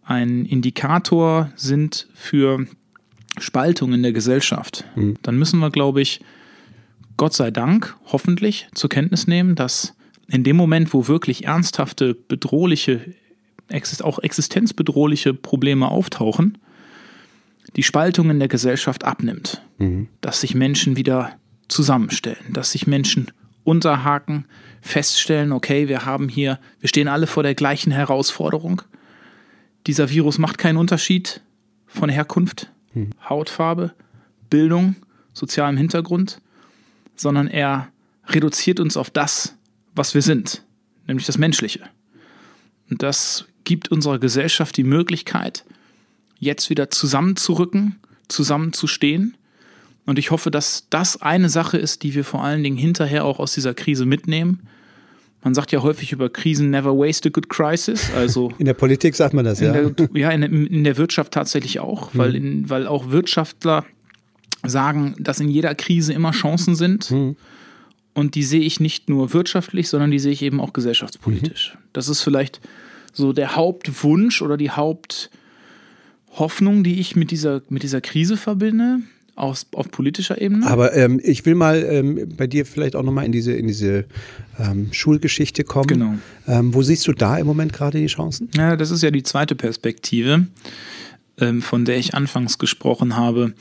ein Indikator sind für Spaltung in der Gesellschaft, mhm. dann müssen wir, glaube ich, Gott sei Dank hoffentlich zur Kenntnis nehmen, dass in dem Moment, wo wirklich ernsthafte, bedrohliche, auch existenzbedrohliche Probleme auftauchen, die Spaltung in der Gesellschaft abnimmt. Mhm. Dass sich Menschen wieder zusammenstellen, dass sich Menschen unterhaken, feststellen, okay, wir haben hier, wir stehen alle vor der gleichen Herausforderung. Dieser Virus macht keinen Unterschied von Herkunft, hm. Hautfarbe, Bildung, sozialem Hintergrund, sondern er reduziert uns auf das, was wir sind, nämlich das Menschliche. Und das gibt unserer Gesellschaft die Möglichkeit, jetzt wieder zusammenzurücken, zusammenzustehen und ich hoffe, dass das eine Sache ist, die wir vor allen Dingen hinterher auch aus dieser Krise mitnehmen. Man sagt ja häufig über Krisen never waste a good crisis. Also in der Politik sagt man das, ja. Der, ja, in, in, der Wirtschaft tatsächlich auch, mhm. weil, in, weil auch Wirtschaftler sagen, dass in jeder Krise immer Chancen sind. Mhm. Und die sehe ich nicht nur wirtschaftlich, sondern die sehe ich eben auch gesellschaftspolitisch. Mhm. Das ist vielleicht so der Hauptwunsch oder die Haupthoffnung, die ich mit dieser, mit dieser Krise verbinde aus, auf politischer Ebene. Aber ähm, ich will mal ähm, bei dir vielleicht auch nochmal in diese, in diese ähm, Schulgeschichte kommen. Genau. Ähm, wo siehst du da im Moment gerade die Chancen? Ja, das ist ja die zweite Perspektive, ähm, von der ich anfangs gesprochen habe.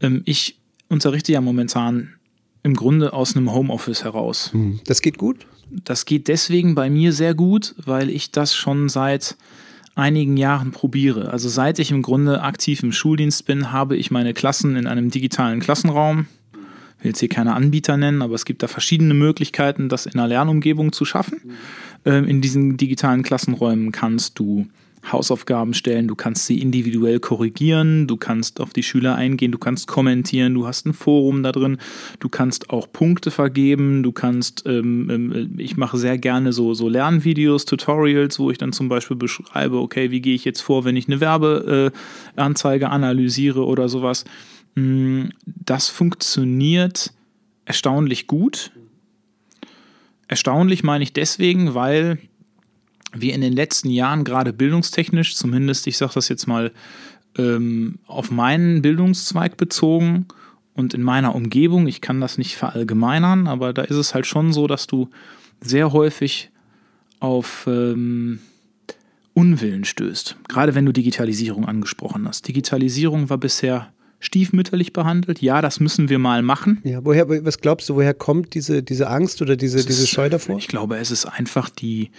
Ähm, ich unterrichte ja momentan im Grunde aus einem Homeoffice heraus. Hm, das geht gut? Das geht deswegen bei mir sehr gut, weil ich das schon seit einigen Jahren probiere. Also seit ich im Grunde aktiv im Schuldienst bin, habe ich meine Klassen in einem digitalen Klassenraum. Ich will jetzt hier keine Anbieter nennen, aber es gibt da verschiedene Möglichkeiten, das in einer Lernumgebung zu schaffen. Ähm, in diesen digitalen Klassenräumen kannst du Hausaufgaben stellen, du kannst sie individuell korrigieren, du kannst auf die Schüler eingehen, du kannst kommentieren, du hast ein Forum da drin, du kannst auch Punkte vergeben, du kannst, ähm, ähm, ich mache sehr gerne so, so Lernvideos, Tutorials, wo ich dann zum Beispiel beschreibe, okay, wie gehe ich jetzt vor, wenn ich eine Werbeanzeige äh, analysiere oder sowas. Mm, das funktioniert erstaunlich gut. Erstaunlich meine ich deswegen, weil wir in den letzten Jahren gerade bildungstechnisch, zumindest ich sage das jetzt mal ähm, auf meinen Bildungszweig bezogen und in meiner Umgebung, ich kann das nicht verallgemeinern, aber da ist es halt schon so, dass du sehr häufig auf ähm, Unwillen stößt. Gerade wenn du Digitalisierung angesprochen hast. Digitalisierung war bisher stiefmütterlich behandelt. Ja, das müssen wir mal machen. Ja, woher, was glaubst du, woher kommt diese, diese Angst oder diese, diese Scheu davor? Ich glaube, es ist einfach die,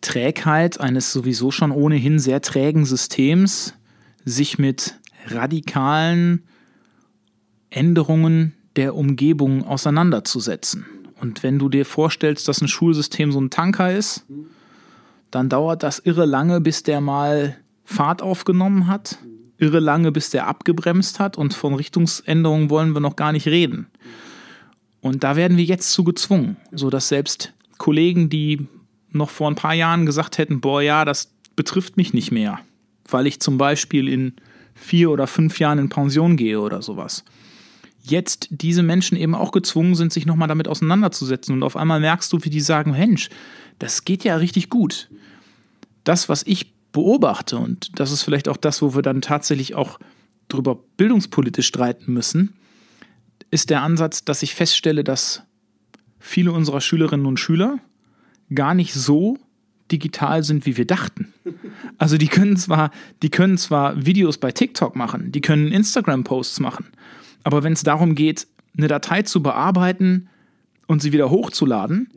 Trägheit eines sowieso schon ohnehin sehr trägen Systems sich mit radikalen Änderungen der Umgebung auseinanderzusetzen. Und wenn du dir vorstellst, dass ein Schulsystem so ein Tanker ist, dann dauert das irre lange, bis der mal Fahrt aufgenommen hat, irre lange, bis der abgebremst hat und von Richtungsänderungen wollen wir noch gar nicht reden. Und da werden wir jetzt zu gezwungen, sodass selbst Kollegen, die noch vor ein paar Jahren gesagt hätten, boah ja, das betrifft mich nicht mehr, weil ich zum Beispiel in vier oder fünf Jahren in Pension gehe oder sowas. Jetzt diese Menschen eben auch gezwungen sind, sich nochmal damit auseinanderzusetzen und auf einmal merkst du, wie die sagen, Mensch, das geht ja richtig gut. Das, was ich beobachte, und das ist vielleicht auch das, wo wir dann tatsächlich auch darüber bildungspolitisch streiten müssen, ist der Ansatz, dass ich feststelle, dass viele unserer Schülerinnen und Schüler gar nicht so digital sind, wie wir dachten. Also die können zwar, die können zwar Videos bei TikTok machen, die können Instagram-Posts machen, aber wenn es darum geht, eine Datei zu bearbeiten und sie wieder hochzuladen,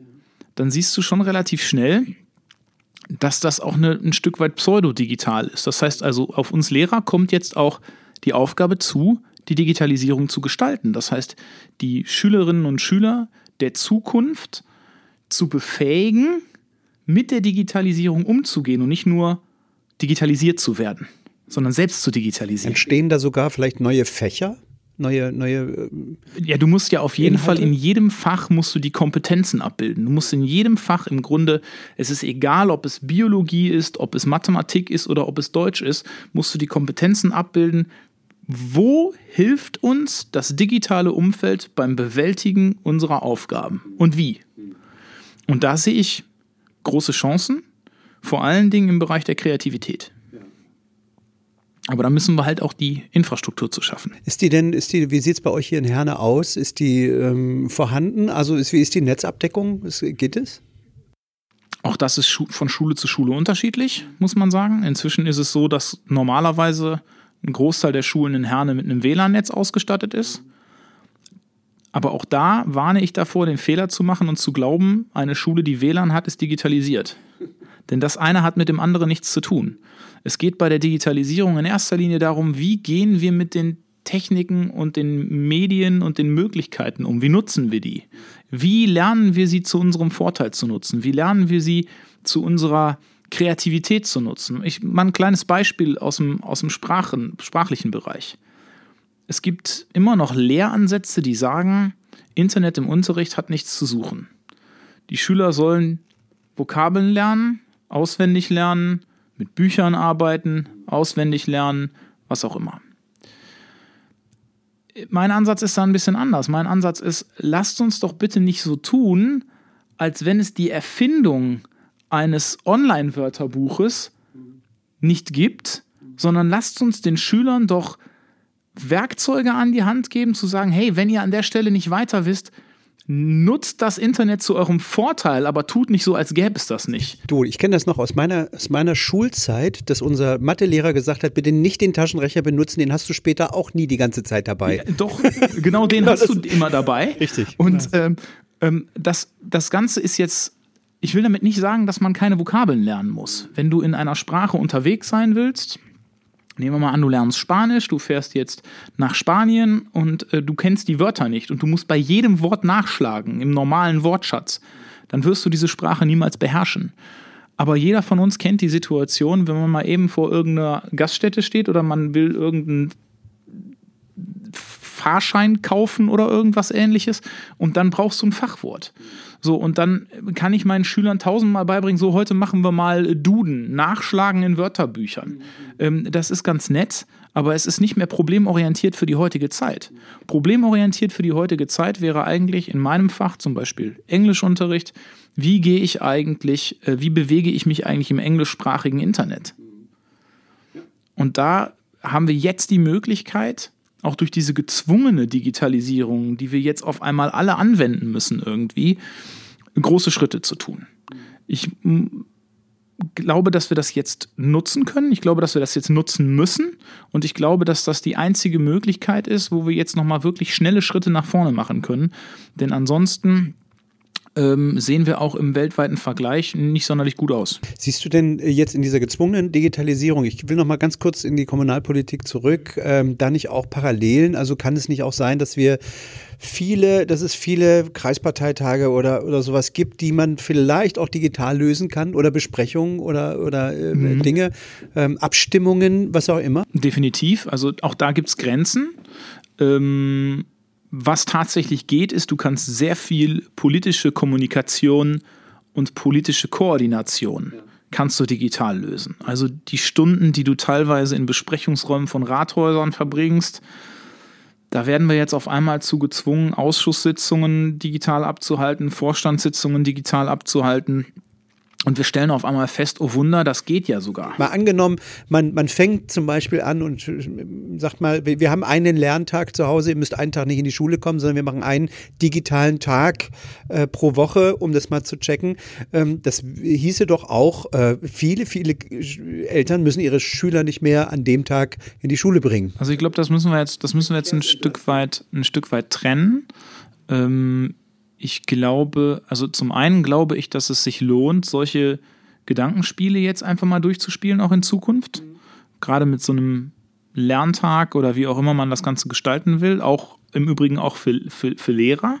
dann siehst du schon relativ schnell, dass das auch eine, ein Stück weit pseudodigital ist. Das heißt also, auf uns Lehrer kommt jetzt auch die Aufgabe zu, die Digitalisierung zu gestalten. Das heißt, die Schülerinnen und Schüler der Zukunft zu befähigen, mit der Digitalisierung umzugehen und nicht nur digitalisiert zu werden, sondern selbst zu digitalisieren. Entstehen da sogar vielleicht neue Fächer? Neue, neue. Äh, ja, du musst ja auf jeden Inhalte? Fall in jedem Fach musst du die Kompetenzen abbilden. Du musst in jedem Fach im Grunde, es ist egal, ob es Biologie ist, ob es Mathematik ist oder ob es Deutsch ist, musst du die Kompetenzen abbilden. Wo hilft uns das digitale Umfeld beim Bewältigen unserer Aufgaben und wie? Und da sehe ich große Chancen, vor allen Dingen im Bereich der Kreativität. Aber da müssen wir halt auch die Infrastruktur zu schaffen. Ist die denn, ist die, wie sieht es bei euch hier in Herne aus? Ist die ähm, vorhanden? Also ist, wie ist die Netzabdeckung? Ist, geht es? Auch das ist von Schule zu Schule unterschiedlich, muss man sagen. Inzwischen ist es so, dass normalerweise ein Großteil der Schulen in Herne mit einem WLAN-Netz ausgestattet ist. Aber auch da warne ich davor, den Fehler zu machen und zu glauben, eine Schule, die WLAN hat, ist digitalisiert. Denn das eine hat mit dem anderen nichts zu tun. Es geht bei der Digitalisierung in erster Linie darum, wie gehen wir mit den Techniken und den Medien und den Möglichkeiten um? Wie nutzen wir die? Wie lernen wir sie zu unserem Vorteil zu nutzen? Wie lernen wir sie zu unserer Kreativität zu nutzen? Ich mal ein kleines Beispiel aus dem, aus dem Sprachen, sprachlichen Bereich es gibt immer noch Lehransätze, die sagen, Internet im Unterricht hat nichts zu suchen. Die Schüler sollen Vokabeln lernen, auswendig lernen, mit Büchern arbeiten, auswendig lernen, was auch immer. mein Ansatz ist da ein bisschen anders. Mein Ansatz ist, lasst uns doch bitte nicht so tun, als wenn es die Erfindung eines Online-Wörterbuches nicht gibt, sondern lasst uns den Schülern doch Werkzeuge an die Hand geben, zu sagen, hey, wenn ihr an der Stelle nicht weiter wisst, nutzt das Internet zu eurem Vorteil, aber tut nicht so, als gäbe es das nicht. Du, ich kenne das noch aus meiner, aus meiner Schulzeit, dass unser Mathelehrer gesagt hat, bitte nicht den Taschenrechner benutzen, den hast du später auch nie die ganze Zeit dabei. Ja, doch, genau den hast du immer dabei. Richtig. Und ähm, ähm, das, das Ganze ist jetzt ich will damit nicht sagen, dass man keine Vokabeln lernen muss. Wenn du in einer Sprache unterwegs sein willst, Nehmen wir mal an, du lernst Spanisch, du fährst jetzt nach Spanien und äh, du kennst die Wörter nicht und du musst bei jedem Wort nachschlagen im normalen Wortschatz. Dann wirst du diese Sprache niemals beherrschen. Aber jeder von uns kennt die Situation, wenn man mal eben vor irgendeiner Gaststätte steht oder man will irgendeinen Fahrschein kaufen oder irgendwas ähnliches und dann brauchst du ein Fachwort. So, und dann kann ich meinen Schülern tausendmal beibringen, so heute machen wir mal Duden, Nachschlagen in Wörterbüchern. Ähm, das ist ganz nett, aber es ist nicht mehr problemorientiert für die heutige Zeit. Problemorientiert für die heutige Zeit wäre eigentlich in meinem Fach zum Beispiel Englischunterricht. Wie gehe ich eigentlich, äh, wie bewege ich mich eigentlich im englischsprachigen Internet? Und da haben wir jetzt die Möglichkeit, auch durch diese gezwungene Digitalisierung, die wir jetzt auf einmal alle anwenden müssen irgendwie, große Schritte zu tun. Ich glaube, dass wir das jetzt nutzen können. Ich glaube, dass wir das jetzt nutzen müssen. Und ich glaube, dass das die einzige Möglichkeit ist, wo wir jetzt nochmal wirklich schnelle Schritte nach vorne machen können. Denn ansonsten ähm, sehen wir auch im weltweiten Vergleich nicht sonderlich gut aus. Siehst du denn äh, jetzt in dieser gezwungenen Digitalisierung, ich will noch mal ganz kurz in die Kommunalpolitik zurück, ähm, da nicht auch Parallelen? Also kann es nicht auch sein, dass wir viele, dass es viele Kreisparteitage oder, oder sowas gibt, die man vielleicht auch digital lösen kann oder Besprechungen oder, oder äh, mhm. Dinge, ähm, Abstimmungen, was auch immer? Definitiv. Also auch da gibt es Grenzen. Ähm, was tatsächlich geht, ist, du kannst sehr viel politische Kommunikation und politische Koordination kannst du digital lösen. Also die Stunden, die du teilweise in Besprechungsräumen von Rathäusern verbringst, da werden wir jetzt auf einmal zu gezwungen, Ausschusssitzungen digital abzuhalten, Vorstandssitzungen digital abzuhalten. Und wir stellen auf einmal fest, oh Wunder, das geht ja sogar. Mal angenommen, man, man fängt zum Beispiel an und sagt mal, wir haben einen Lerntag zu Hause, ihr müsst einen Tag nicht in die Schule kommen, sondern wir machen einen digitalen Tag äh, pro Woche, um das mal zu checken. Ähm, das hieße doch auch, äh, viele, viele Eltern müssen ihre Schüler nicht mehr an dem Tag in die Schule bringen. Also ich glaube, das müssen wir jetzt, das müssen wir jetzt ein Stück weit, ein Stück weit trennen. Ähm, ich glaube, also zum einen glaube ich, dass es sich lohnt, solche Gedankenspiele jetzt einfach mal durchzuspielen, auch in Zukunft. Mhm. Gerade mit so einem Lerntag oder wie auch immer man das Ganze gestalten will, auch im Übrigen auch für, für, für Lehrer,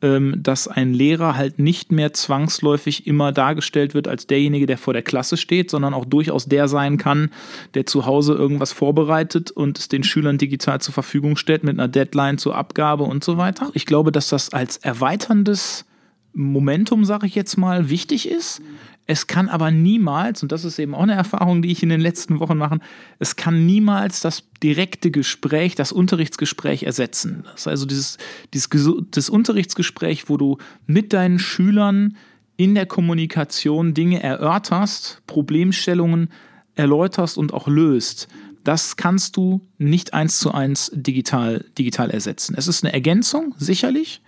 mhm. dass ein Lehrer halt nicht mehr zwangsläufig immer dargestellt wird als derjenige, der vor der Klasse steht, sondern auch durchaus der sein kann, der zu Hause irgendwas vorbereitet und es den Schülern digital zur Verfügung stellt mit einer Deadline zur Abgabe und so weiter. Ich glaube, dass das als erweiterndes Momentum, sage ich jetzt mal, wichtig ist. Es kann aber niemals, und das ist eben auch eine Erfahrung, die ich in den letzten Wochen mache, es kann niemals das direkte Gespräch, das Unterrichtsgespräch ersetzen. Das ist also dieses, dieses das Unterrichtsgespräch, wo du mit deinen Schülern in der Kommunikation Dinge erörterst, Problemstellungen erläuterst und auch löst. Das kannst du nicht eins zu eins digital, digital ersetzen. Es ist eine Ergänzung, sicherlich.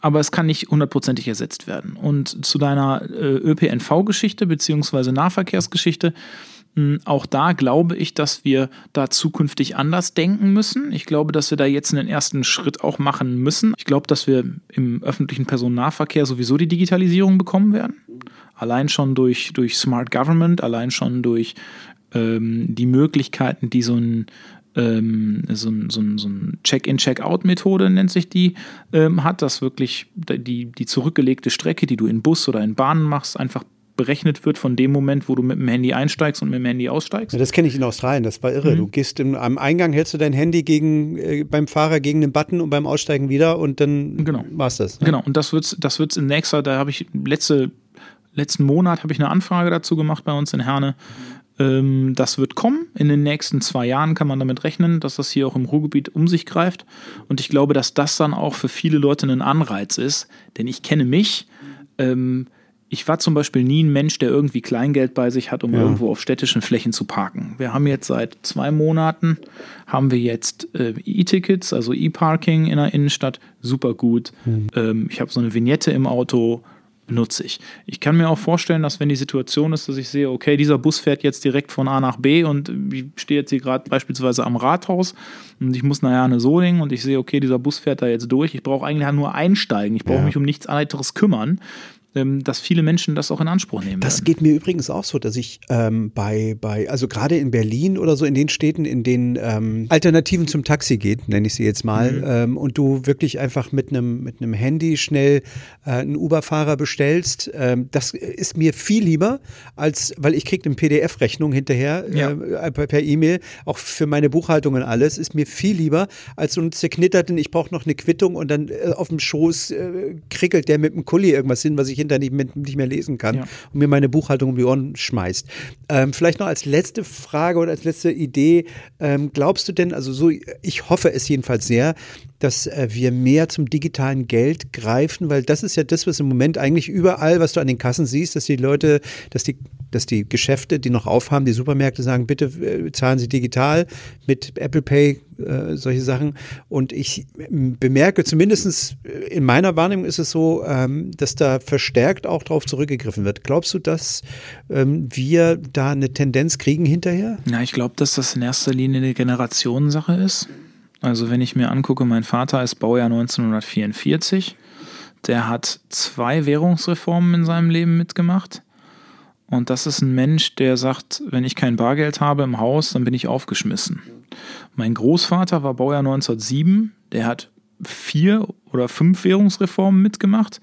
Aber es kann nicht hundertprozentig ersetzt werden. Und zu deiner äh, ÖPNV-Geschichte beziehungsweise Nahverkehrsgeschichte, hm, auch da glaube ich, dass wir da zukünftig anders denken müssen. Ich glaube, dass wir da jetzt einen ersten Schritt auch machen müssen. Ich glaube, dass wir im öffentlichen Personennahverkehr sowieso die Digitalisierung bekommen werden. Allein schon durch, durch Smart Government, allein schon durch ähm, die Möglichkeiten, die so ein ähm, so, so, so ein Check-in, Check-out-Methode nennt sich die, ähm, hat, dass wirklich die, die zurückgelegte Strecke, die du in Bus oder in Bahnen machst, einfach berechnet wird von dem Moment, wo du mit dem Handy einsteigst und mit dem Handy aussteigst. Ja, das kenne ich in Australien, das war irre. Mhm. Du gehst im, am Eingang, hältst du dein Handy gegen, äh, beim Fahrer gegen den Button und beim Aussteigen wieder und dann genau. war's das. Ne? Genau, und das wird das wird's in nächster, da habe ich letzte, letzten Monat habe ich eine Anfrage dazu gemacht bei uns in Herne. Ähm, das wird kommen. In den nächsten zwei Jahren kann man damit rechnen, dass das hier auch im Ruhrgebiet um sich greift. Und ich glaube, dass das dann auch für viele Leute ein Anreiz ist. Denn ich kenne mich. Ähm, ich war zum Beispiel nie ein Mensch, der irgendwie Kleingeld bei sich hat, um ja. irgendwo auf städtischen Flächen zu parken. Wir haben jetzt seit zwei Monaten haben wir jetzt äh, E-Tickets, also E-Parking in der Innenstadt, super gut. Mhm. Ähm, ich habe so eine Vignette im Auto, nutze ich. Ich kann mir auch vorstellen, dass wenn die Situation ist, dass ich sehe, okay, dieser Bus fährt jetzt direkt von A nach B und ich stehe jetzt hier gerade beispielsweise am Rathaus und ich muss nachher eine Solingen und ich sehe, okay, dieser Bus fährt da jetzt durch. Ich brauche eigentlich nur einsteigen. Ich brauche ja. mich um nichts weiteres kümmern. Ähm, dass viele Menschen das auch in Anspruch nehmen. Das werden. geht mir übrigens auch so, dass ich ähm, bei, bei, also gerade in Berlin oder so in den Städten, in denen ähm, Alternativen zum Taxi geht, nenne ich sie jetzt mal, mhm. ähm, und du wirklich einfach mit einem mit einem Handy schnell äh, einen Uber-Fahrer bestellst, ähm, das ist mir viel lieber, als, weil ich kriege eine PDF-Rechnung hinterher ja. äh, per E-Mail, auch für meine Buchhaltung und alles, ist mir viel lieber, als so einen zerknitterten, ich brauche noch eine Quittung und dann äh, auf dem Schoß äh, krickelt der mit dem Kuli irgendwas hin, was ich hinterher nicht, nicht mehr lesen kann ja. und mir meine Buchhaltung um die Ohren schmeißt. Ähm, vielleicht noch als letzte Frage oder als letzte Idee, ähm, glaubst du denn, also so, ich hoffe es jedenfalls sehr, dass äh, wir mehr zum digitalen Geld greifen, weil das ist ja das, was im Moment eigentlich überall, was du an den Kassen siehst, dass die Leute, dass die, dass die Geschäfte, die noch aufhaben, die Supermärkte sagen, bitte äh, zahlen Sie digital mit Apple Pay, äh, solche Sachen. Und ich bemerke, zumindest in meiner Wahrnehmung ist es so, ähm, dass da verstärkt auch darauf zurückgegriffen wird. Glaubst du, dass ähm, wir da eine Tendenz kriegen hinterher? Ja, ich glaube, dass das in erster Linie eine Generationensache ist. Also wenn ich mir angucke, mein Vater ist Baujahr 1944. Der hat zwei Währungsreformen in seinem Leben mitgemacht. Und das ist ein Mensch, der sagt, wenn ich kein Bargeld habe im Haus, dann bin ich aufgeschmissen. Mein Großvater war Baujahr 1907. Der hat vier oder fünf Währungsreformen mitgemacht.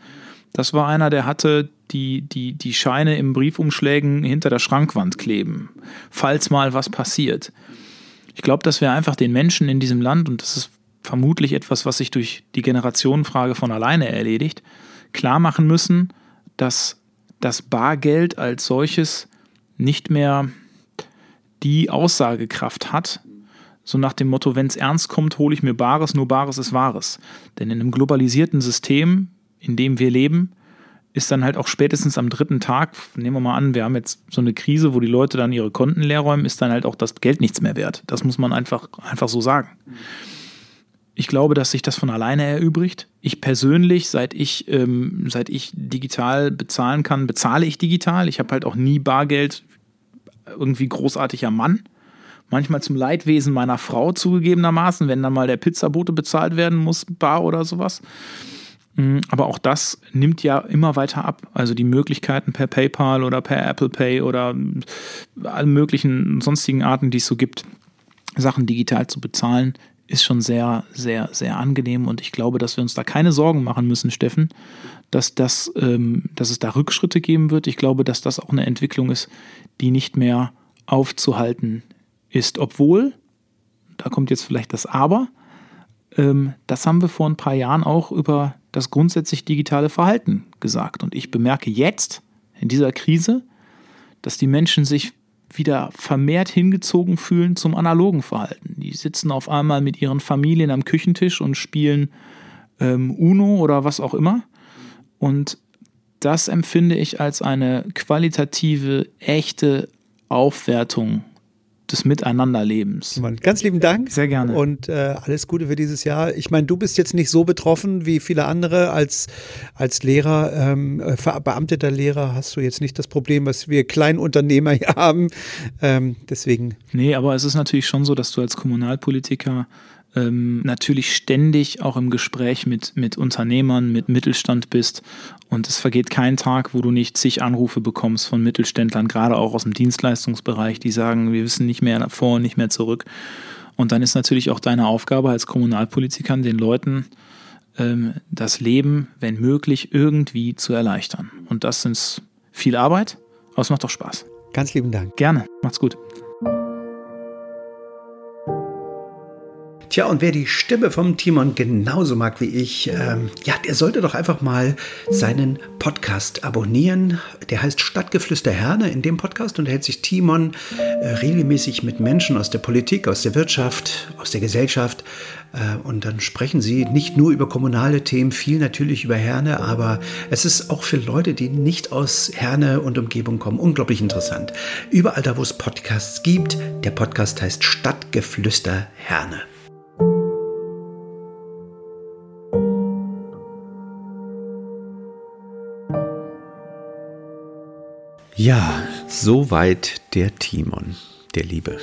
Das war einer, der hatte die, die, die Scheine im Briefumschlägen hinter der Schrankwand kleben, falls mal was passiert. Ich glaube, dass wir einfach den Menschen in diesem Land, und das ist vermutlich etwas, was sich durch die Generationenfrage von alleine erledigt, klar machen müssen, dass das Bargeld als solches nicht mehr die Aussagekraft hat, so nach dem Motto, wenn es ernst kommt, hole ich mir Bares, nur Bares ist Wahres. Denn in einem globalisierten System, in dem wir leben, ist dann halt auch spätestens am dritten Tag, nehmen wir mal an, wir haben jetzt so eine Krise, wo die Leute dann ihre Konten leer räumen, ist dann halt auch das Geld nichts mehr wert. Das muss man einfach, einfach so sagen. Ich glaube, dass sich das von alleine erübrigt. Ich persönlich, seit ich, ähm, seit ich digital bezahlen kann, bezahle ich digital. Ich habe halt auch nie Bargeld irgendwie großartiger Mann. Manchmal zum Leidwesen meiner Frau zugegebenermaßen, wenn dann mal der Pizzabote bezahlt werden muss, bar oder sowas. Mm, aber auch das nimmt ja immer weiter ab. Also die Möglichkeiten per PayPal oder per Apple Pay oder alle möglichen sonstigen Arten, die es so gibt, Sachen digital zu bezahlen, ist schon sehr, sehr, sehr angenehm. Und ich glaube, dass wir uns da keine Sorgen machen müssen, Steffen, dass, das, ähm, dass es da Rückschritte geben wird. Ich glaube, dass das auch eine Entwicklung ist, die nicht mehr aufzuhalten ist. Obwohl, da kommt jetzt vielleicht das Aber, ähm, das haben wir vor ein paar Jahren auch über das grundsätzlich digitale Verhalten gesagt. Und ich bemerke jetzt in dieser Krise, dass die Menschen sich wieder vermehrt hingezogen fühlen zum analogen Verhalten. Die sitzen auf einmal mit ihren Familien am Küchentisch und spielen ähm, Uno oder was auch immer. Und das empfinde ich als eine qualitative, echte Aufwertung des Miteinanderlebens. Ganz lieben Dank. Sehr gerne. Und äh, alles Gute für dieses Jahr. Ich meine, du bist jetzt nicht so betroffen wie viele andere als, als Lehrer, ähm, verbeamteter Lehrer hast du jetzt nicht das Problem, was wir Kleinunternehmer hier haben. Ähm, deswegen. Nee, aber es ist natürlich schon so, dass du als Kommunalpolitiker ähm, natürlich ständig auch im Gespräch mit, mit Unternehmern, mit Mittelstand bist. Und es vergeht kein Tag, wo du nicht zig Anrufe bekommst von Mittelständlern, gerade auch aus dem Dienstleistungsbereich, die sagen, wir wissen nicht mehr vor nicht mehr zurück. Und dann ist natürlich auch deine Aufgabe als Kommunalpolitiker, den Leuten ähm, das Leben, wenn möglich, irgendwie zu erleichtern. Und das ist viel Arbeit, aber es macht doch Spaß. Ganz lieben Dank. Gerne. Macht's gut. Tja, und wer die Stimme vom Timon genauso mag wie ich, ähm, ja, der sollte doch einfach mal seinen Podcast abonnieren. Der heißt Stadtgeflüster Herne in dem Podcast und hält sich Timon äh, regelmäßig mit Menschen aus der Politik, aus der Wirtschaft, aus der Gesellschaft äh, und dann sprechen sie nicht nur über kommunale Themen, viel natürlich über Herne, aber es ist auch für Leute, die nicht aus Herne und Umgebung kommen, unglaublich interessant. Überall da, wo es Podcasts gibt, der Podcast heißt Stadtgeflüster Herne. Ja, soweit der Timon, der Liebe.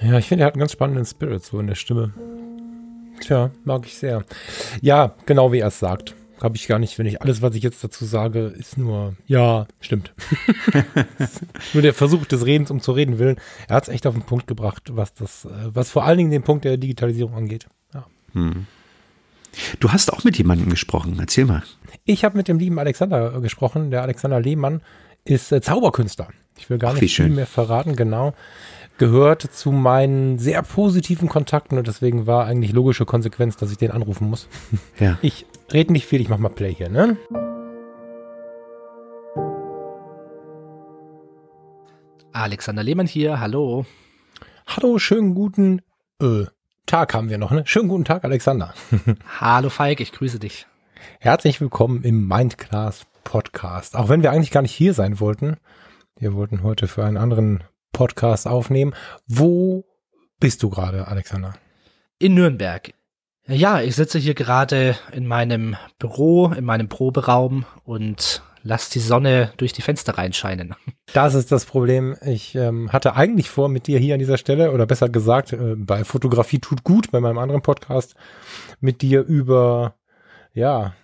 Ja, ich finde, er hat einen ganz spannenden Spirit so in der Stimme. Tja, mag ich sehr. Ja, genau wie er es sagt. Habe ich gar nicht, wenn ich alles, was ich jetzt dazu sage, ist nur, ja, stimmt. nur der Versuch des Redens um zu reden willen. Er hat es echt auf den Punkt gebracht, was das, was vor allen Dingen den Punkt der Digitalisierung angeht. Ja. Hm. Du hast auch mit jemandem gesprochen, erzähl mal. Ich habe mit dem lieben Alexander gesprochen. Der Alexander Lehmann ist äh, Zauberkünstler. Ich will gar Ach, nicht viel mehr verraten, genau gehört zu meinen sehr positiven Kontakten und deswegen war eigentlich logische Konsequenz, dass ich den anrufen muss. Ja. Ich rede nicht viel, ich mach mal Play hier, ne? Alexander Lehmann hier, hallo. Hallo, schönen guten äh, Tag haben wir noch, ne? Schönen guten Tag, Alexander. hallo Falk, ich grüße dich. Herzlich willkommen im Mindclass Podcast. Auch wenn wir eigentlich gar nicht hier sein wollten. Wir wollten heute für einen anderen Podcast aufnehmen. Wo bist du gerade, Alexander? In Nürnberg. Ja, ich sitze hier gerade in meinem Büro, in meinem Proberaum und lass die Sonne durch die Fenster reinscheinen. Das ist das Problem. Ich ähm, hatte eigentlich vor, mit dir hier an dieser Stelle, oder besser gesagt, äh, bei Fotografie tut gut, bei meinem anderen Podcast, mit dir über, ja,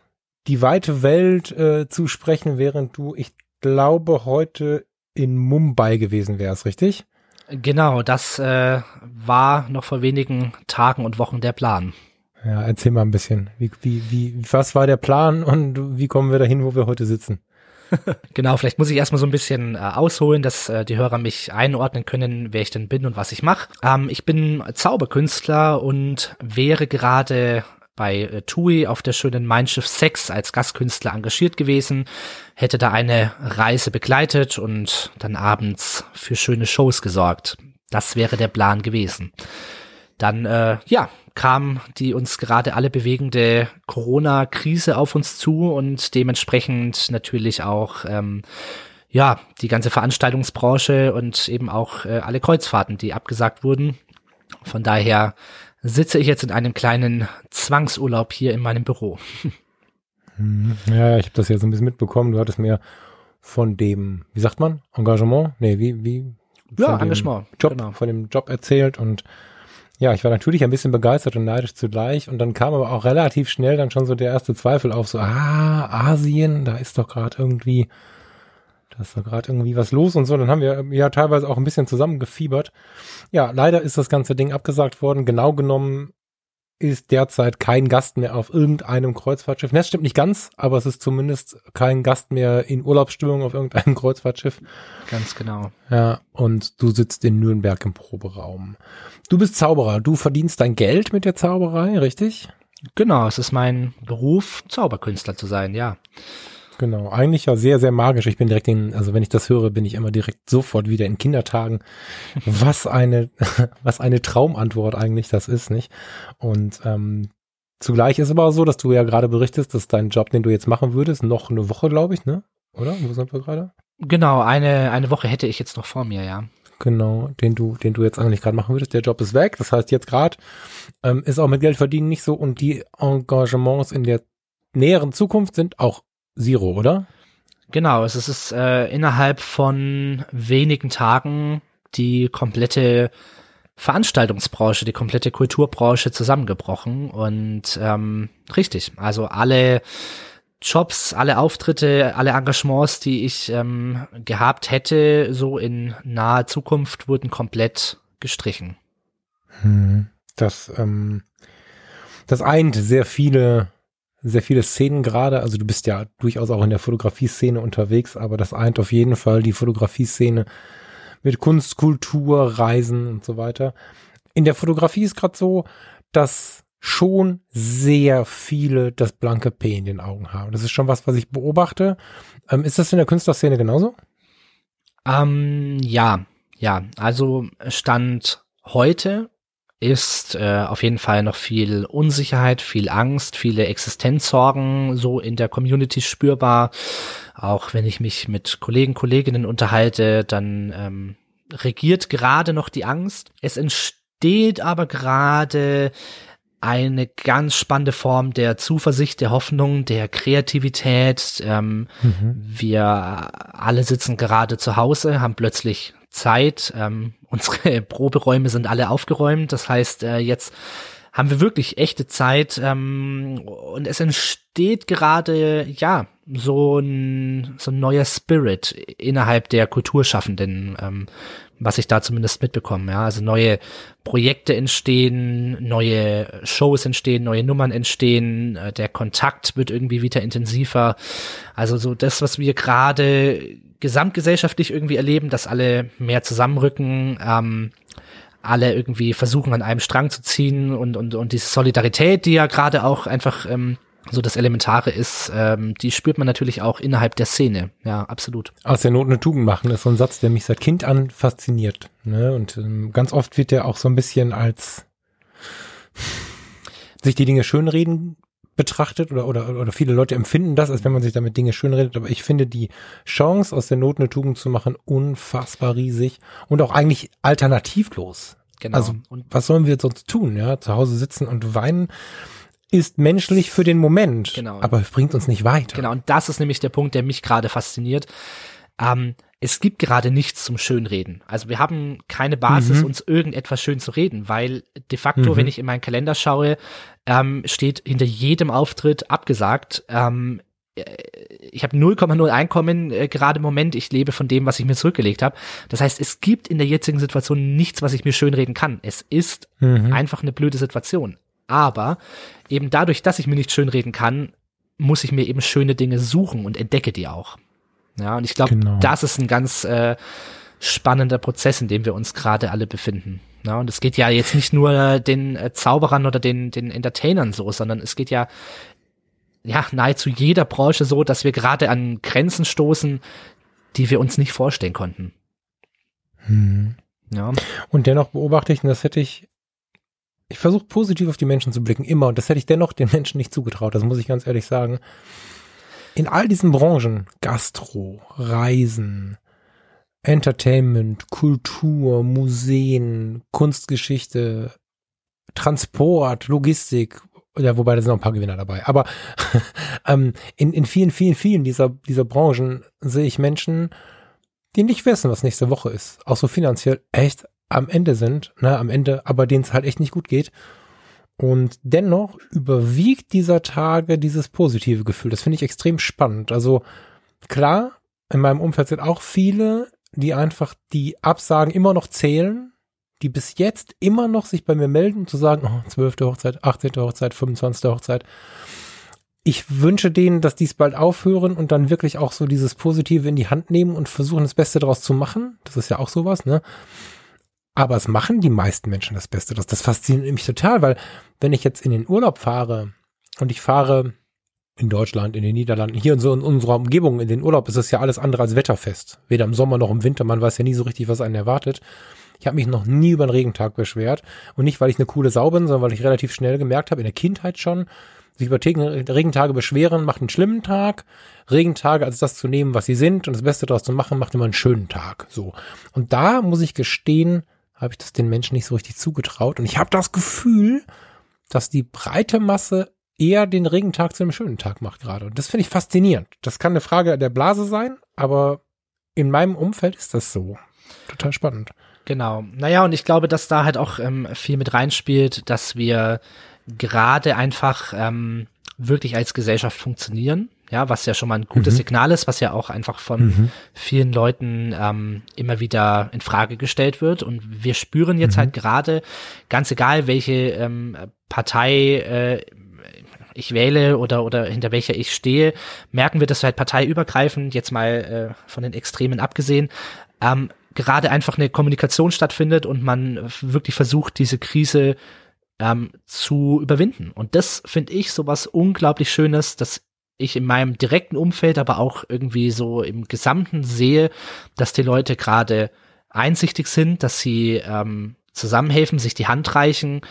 die weite Welt äh, zu sprechen, während du, ich glaube, heute in Mumbai gewesen wärst, richtig? Genau, das äh, war noch vor wenigen Tagen und Wochen der Plan. Ja, erzähl mal ein bisschen. Wie, wie, wie, was war der Plan und wie kommen wir dahin, wo wir heute sitzen? genau, vielleicht muss ich erstmal so ein bisschen äh, ausholen, dass äh, die Hörer mich einordnen können, wer ich denn bin und was ich mache. Ähm, ich bin Zauberkünstler und wäre gerade bei äh, TUI auf der schönen Mein Schiff 6 als Gastkünstler engagiert gewesen, hätte da eine Reise begleitet und dann abends für schöne Shows gesorgt. Das wäre der Plan gewesen. Dann, äh, ja, kam die uns gerade alle bewegende Corona-Krise auf uns zu und dementsprechend natürlich auch ähm, ja die ganze Veranstaltungsbranche und eben auch äh, alle Kreuzfahrten, die abgesagt wurden. Von daher sitze ich jetzt in einem kleinen Zwangsurlaub hier in meinem Büro. Mhm. Ja, ich habe das ja so ein bisschen mitbekommen. Du hattest mir von dem, wie sagt man, Engagement? Nee, wie, wie? Ja, Engagement. Job, genau. Von dem Job erzählt und ja, ich war natürlich ein bisschen begeistert und neidisch zugleich und dann kam aber auch relativ schnell dann schon so der erste Zweifel auf, so, ah, Asien, da ist doch gerade irgendwie, da ist doch gerade irgendwie was los und so. Dann haben wir ja teilweise auch ein bisschen zusammengefiebert. Ja, leider ist das ganze Ding abgesagt worden. Genau genommen ist derzeit kein Gast mehr auf irgendeinem Kreuzfahrtschiff. Das stimmt nicht ganz, aber es ist zumindest kein Gast mehr in Urlaubsstimmung auf irgendeinem Kreuzfahrtschiff. Ganz genau. Ja, und du sitzt in Nürnberg im Proberaum. Du bist Zauberer. Du verdienst dein Geld mit der Zauberei, richtig? Genau, es ist mein Beruf, Zauberkünstler zu sein, ja. Genau, eigentlich ja sehr, sehr magisch. Ich bin direkt in, also wenn ich das höre, bin ich immer direkt sofort wieder in Kindertagen. Was eine, was eine Traumantwort eigentlich das ist, nicht? Und ähm, zugleich ist aber auch so, dass du ja gerade berichtest, dass dein Job, den du jetzt machen würdest, noch eine Woche, glaube ich, ne? Oder? Wo sind wir gerade? Genau, eine, eine Woche hätte ich jetzt noch vor mir, ja. Genau, den du, den du jetzt eigentlich gerade machen würdest. Der Job ist weg. Das heißt, jetzt gerade ähm, ist auch mit Geld verdienen nicht so und die Engagements in der näheren Zukunft sind auch Zero, oder? Genau, es ist äh, innerhalb von wenigen Tagen die komplette Veranstaltungsbranche, die komplette Kulturbranche zusammengebrochen und ähm, richtig, also alle Jobs, alle Auftritte, alle Engagements, die ich ähm, gehabt hätte, so in naher Zukunft, wurden komplett gestrichen. Hm, das, ähm, das eint sehr viele sehr viele Szenen gerade. Also du bist ja durchaus auch in der Fotografie-Szene unterwegs, aber das eint auf jeden Fall die Fotografie-Szene mit Kunst, Kultur, Reisen und so weiter. in der Fotografie ist gerade so, dass schon sehr viele das blanke P in den Augen haben. Das ist schon was, was ich beobachte. Ähm, ist das in der Künstlerszene genauso? Ähm, ja, ja. Also Stand heute ist äh, auf jeden Fall noch viel Unsicherheit, viel Angst, viele Existenzsorgen so in der Community spürbar. Auch wenn ich mich mit Kollegen, Kolleginnen unterhalte, dann ähm, regiert gerade noch die Angst. Es entsteht aber gerade eine ganz spannende Form der Zuversicht, der Hoffnung, der Kreativität. Ähm, mhm. Wir alle sitzen gerade zu Hause, haben plötzlich Zeit. Ähm, unsere Proberäume sind alle aufgeräumt. Das heißt, äh, jetzt haben wir wirklich echte Zeit ähm, und es entsteht gerade, ja, so ein, so ein neuer Spirit innerhalb der Kulturschaffenden, ähm, was ich da zumindest mitbekomme. Ja, also neue Projekte entstehen, neue Shows entstehen, neue Nummern entstehen, äh, der Kontakt wird irgendwie wieder intensiver. Also so das, was wir gerade gesamtgesellschaftlich irgendwie erleben, dass alle mehr zusammenrücken, ähm, alle irgendwie versuchen an einem Strang zu ziehen und und und diese Solidarität, die ja gerade auch einfach ähm, so das Elementare ist, ähm, die spürt man natürlich auch innerhalb der Szene. Ja, absolut. Aus der Not eine Tugend machen ist so ein Satz, der mich seit Kind an fasziniert. Ne? Und ähm, ganz oft wird der auch so ein bisschen als sich die Dinge schönreden betrachtet oder, oder, oder viele Leute empfinden das, als wenn man sich damit Dinge schönredet. Aber ich finde die Chance, aus der Not eine Tugend zu machen, unfassbar riesig und auch eigentlich alternativlos. Genau. Also, und was sollen wir sonst tun? Ja, zu Hause sitzen und weinen ist menschlich für den Moment, genau. aber bringt uns nicht weiter. Genau, und das ist nämlich der Punkt, der mich gerade fasziniert. Ähm, es gibt gerade nichts zum Schönreden. Also wir haben keine Basis, mhm. uns irgendetwas schön zu reden, weil de facto, mhm. wenn ich in meinen Kalender schaue, ähm, steht hinter jedem Auftritt abgesagt. Ähm, äh, ich habe 0,0 Einkommen äh, gerade im Moment. Ich lebe von dem, was ich mir zurückgelegt habe. Das heißt, es gibt in der jetzigen Situation nichts, was ich mir schönreden kann. Es ist mhm. einfach eine blöde Situation. Aber eben dadurch, dass ich mir nicht schönreden kann, muss ich mir eben schöne Dinge suchen und entdecke die auch. Ja, und ich glaube, genau. das ist ein ganz äh, spannender Prozess, in dem wir uns gerade alle befinden. Ja, und es geht ja jetzt nicht nur den äh, Zauberern oder den, den Entertainern so, sondern es geht ja ja nahezu jeder Branche so, dass wir gerade an Grenzen stoßen, die wir uns nicht vorstellen konnten. Hm. Ja. Und dennoch beobachte ich, und das hätte ich ich versuche positiv auf die Menschen zu blicken, immer. Und das hätte ich dennoch den Menschen nicht zugetraut, das muss ich ganz ehrlich sagen. In all diesen Branchen, Gastro, Reisen, Entertainment, Kultur, Museen, Kunstgeschichte, Transport, Logistik, ja, wobei da sind noch ein paar Gewinner dabei. Aber ähm, in, in vielen, vielen, vielen dieser, dieser Branchen sehe ich Menschen, die nicht wissen, was nächste Woche ist. Auch so finanziell echt am Ende sind, ne, am Ende, aber denen es halt echt nicht gut geht. Und dennoch überwiegt dieser Tage dieses positive Gefühl. Das finde ich extrem spannend. Also klar, in meinem Umfeld sind auch viele, die einfach die Absagen immer noch zählen, die bis jetzt immer noch sich bei mir melden, um zu sagen, oh, 12. Hochzeit, 18. Hochzeit, 25. Hochzeit. Ich wünsche denen, dass dies bald aufhören und dann wirklich auch so dieses Positive in die Hand nehmen und versuchen, das Beste daraus zu machen. Das ist ja auch sowas, ne? Aber es machen die meisten Menschen das Beste. Das, das fasziniert mich total, weil wenn ich jetzt in den Urlaub fahre und ich fahre in Deutschland, in den Niederlanden, hier in so in unserer Umgebung, in den Urlaub ist es ja alles andere als wetterfest. Weder im Sommer noch im Winter. Man weiß ja nie so richtig, was einen erwartet. Ich habe mich noch nie über einen Regentag beschwert. Und nicht, weil ich eine coole Sau bin, sondern weil ich relativ schnell gemerkt habe, in der Kindheit schon, sich über Regentage beschweren, macht einen schlimmen Tag. Regentage als das zu nehmen, was sie sind und das Beste daraus zu machen, macht immer einen schönen Tag. So. Und da muss ich gestehen, habe ich das den Menschen nicht so richtig zugetraut. Und ich habe das Gefühl, dass die breite Masse eher den Regentag zu einem schönen Tag macht gerade. Und das finde ich faszinierend. Das kann eine Frage der Blase sein, aber in meinem Umfeld ist das so. Total spannend. Genau. Naja, und ich glaube, dass da halt auch ähm, viel mit reinspielt, dass wir gerade einfach ähm, wirklich als Gesellschaft funktionieren ja, was ja schon mal ein gutes mhm. Signal ist, was ja auch einfach von mhm. vielen Leuten ähm, immer wieder in Frage gestellt wird. Und wir spüren jetzt mhm. halt gerade, ganz egal welche ähm, Partei äh, ich wähle oder oder hinter welcher ich stehe, merken wir, dass wir halt parteiübergreifend, jetzt mal äh, von den Extremen abgesehen, ähm, gerade einfach eine Kommunikation stattfindet und man wirklich versucht, diese Krise ähm, zu überwinden. Und das finde ich so was unglaublich Schönes, dass ich in meinem direkten Umfeld, aber auch irgendwie so im Gesamten sehe, dass die Leute gerade einsichtig sind, dass sie ähm, zusammenhelfen, sich die Hand reichen.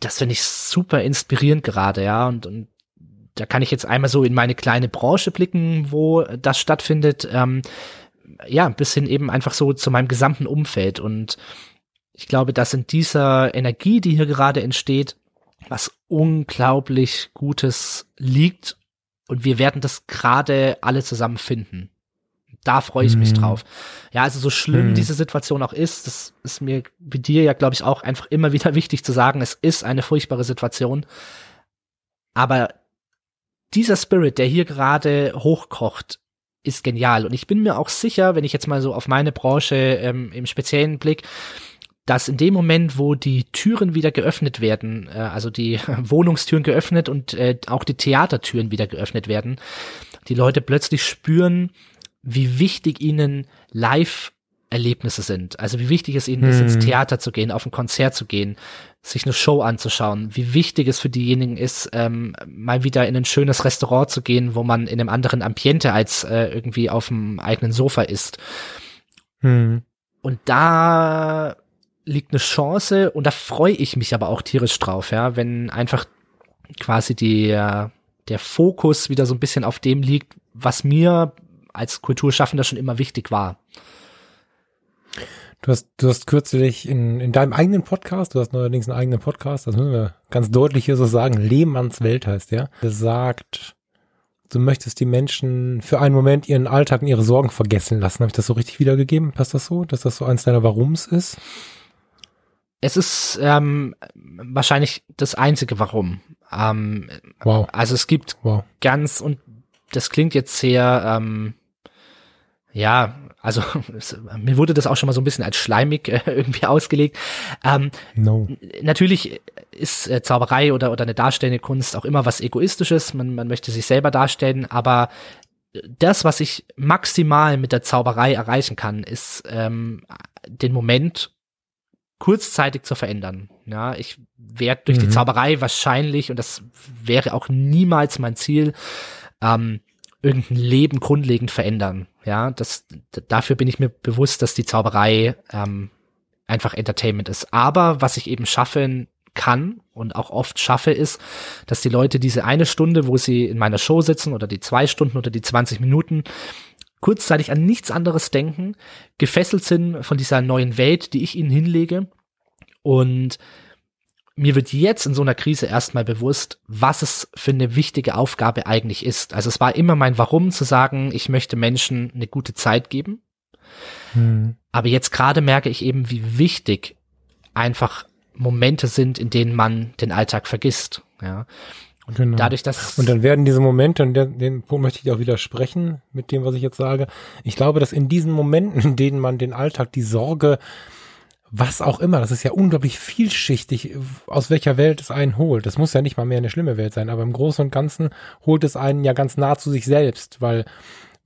Das finde ich super inspirierend gerade, ja. Und, und da kann ich jetzt einmal so in meine kleine Branche blicken, wo das stattfindet. Ähm, ja, bis hin eben einfach so zu meinem gesamten Umfeld. Und ich glaube, dass in dieser Energie, die hier gerade entsteht, was unglaublich Gutes liegt. Und wir werden das gerade alle zusammen finden. Da freue ich mhm. mich drauf. Ja, also so schlimm mhm. diese Situation auch ist, das ist mir wie dir ja, glaube ich, auch einfach immer wieder wichtig zu sagen, es ist eine furchtbare Situation. Aber dieser Spirit, der hier gerade hochkocht, ist genial. Und ich bin mir auch sicher, wenn ich jetzt mal so auf meine Branche ähm, im speziellen Blick, dass in dem Moment, wo die Türen wieder geöffnet werden, äh, also die Wohnungstüren geöffnet und äh, auch die Theatertüren wieder geöffnet werden, die Leute plötzlich spüren, wie wichtig ihnen Live Erlebnisse sind. Also wie wichtig es ihnen hm. ist, ins hm. Theater zu gehen, auf ein Konzert zu gehen, sich eine Show anzuschauen, wie wichtig es für diejenigen ist, ähm, mal wieder in ein schönes Restaurant zu gehen, wo man in einem anderen Ambiente als äh, irgendwie auf dem eigenen Sofa ist. Hm. Und da liegt eine Chance und da freue ich mich aber auch tierisch drauf, ja, wenn einfach quasi die, äh, der Fokus wieder so ein bisschen auf dem liegt, was mir als Kulturschaffender schon immer wichtig war. Du hast, du hast kürzlich in, in deinem eigenen Podcast, du hast neuerdings einen eigenen Podcast, das müssen wir ganz deutlich hier so sagen, Lehmanns Welt heißt der, gesagt, du möchtest die Menschen für einen Moment ihren Alltag und ihre Sorgen vergessen lassen. Habe ich das so richtig wiedergegeben? Passt das so, dass das so eins deiner Warums ist? Es ist ähm, wahrscheinlich das einzige Warum. Ähm, wow. Also es gibt wow. ganz, und das klingt jetzt sehr, ähm, ja, also es, mir wurde das auch schon mal so ein bisschen als schleimig äh, irgendwie ausgelegt. Ähm, no. Natürlich ist äh, Zauberei oder, oder eine darstellende Kunst auch immer was Egoistisches. Man, man möchte sich selber darstellen, aber das, was ich maximal mit der Zauberei erreichen kann, ist ähm, den Moment kurzzeitig zu verändern. Ja, ich werde durch mhm. die Zauberei wahrscheinlich, und das wäre auch niemals mein Ziel, ähm, irgendein Leben grundlegend verändern. Ja, das, dafür bin ich mir bewusst, dass die Zauberei ähm, einfach Entertainment ist. Aber was ich eben schaffen kann und auch oft schaffe, ist, dass die Leute diese eine Stunde, wo sie in meiner Show sitzen oder die zwei Stunden oder die 20 Minuten kurzzeitig an nichts anderes denken, gefesselt sind von dieser neuen Welt, die ich ihnen hinlege. Und mir wird jetzt in so einer Krise erstmal bewusst, was es für eine wichtige Aufgabe eigentlich ist. Also es war immer mein Warum zu sagen, ich möchte Menschen eine gute Zeit geben. Hm. Aber jetzt gerade merke ich eben, wie wichtig einfach Momente sind, in denen man den Alltag vergisst. Ja. Und genau. dadurch, dass. Und dann werden diese Momente, und den, den Punkt möchte ich auch widersprechen mit dem, was ich jetzt sage. Ich glaube, dass in diesen Momenten, in denen man den Alltag, die Sorge, was auch immer, das ist ja unglaublich vielschichtig, aus welcher Welt es einen holt. Das muss ja nicht mal mehr eine schlimme Welt sein, aber im Großen und Ganzen holt es einen ja ganz nah zu sich selbst, weil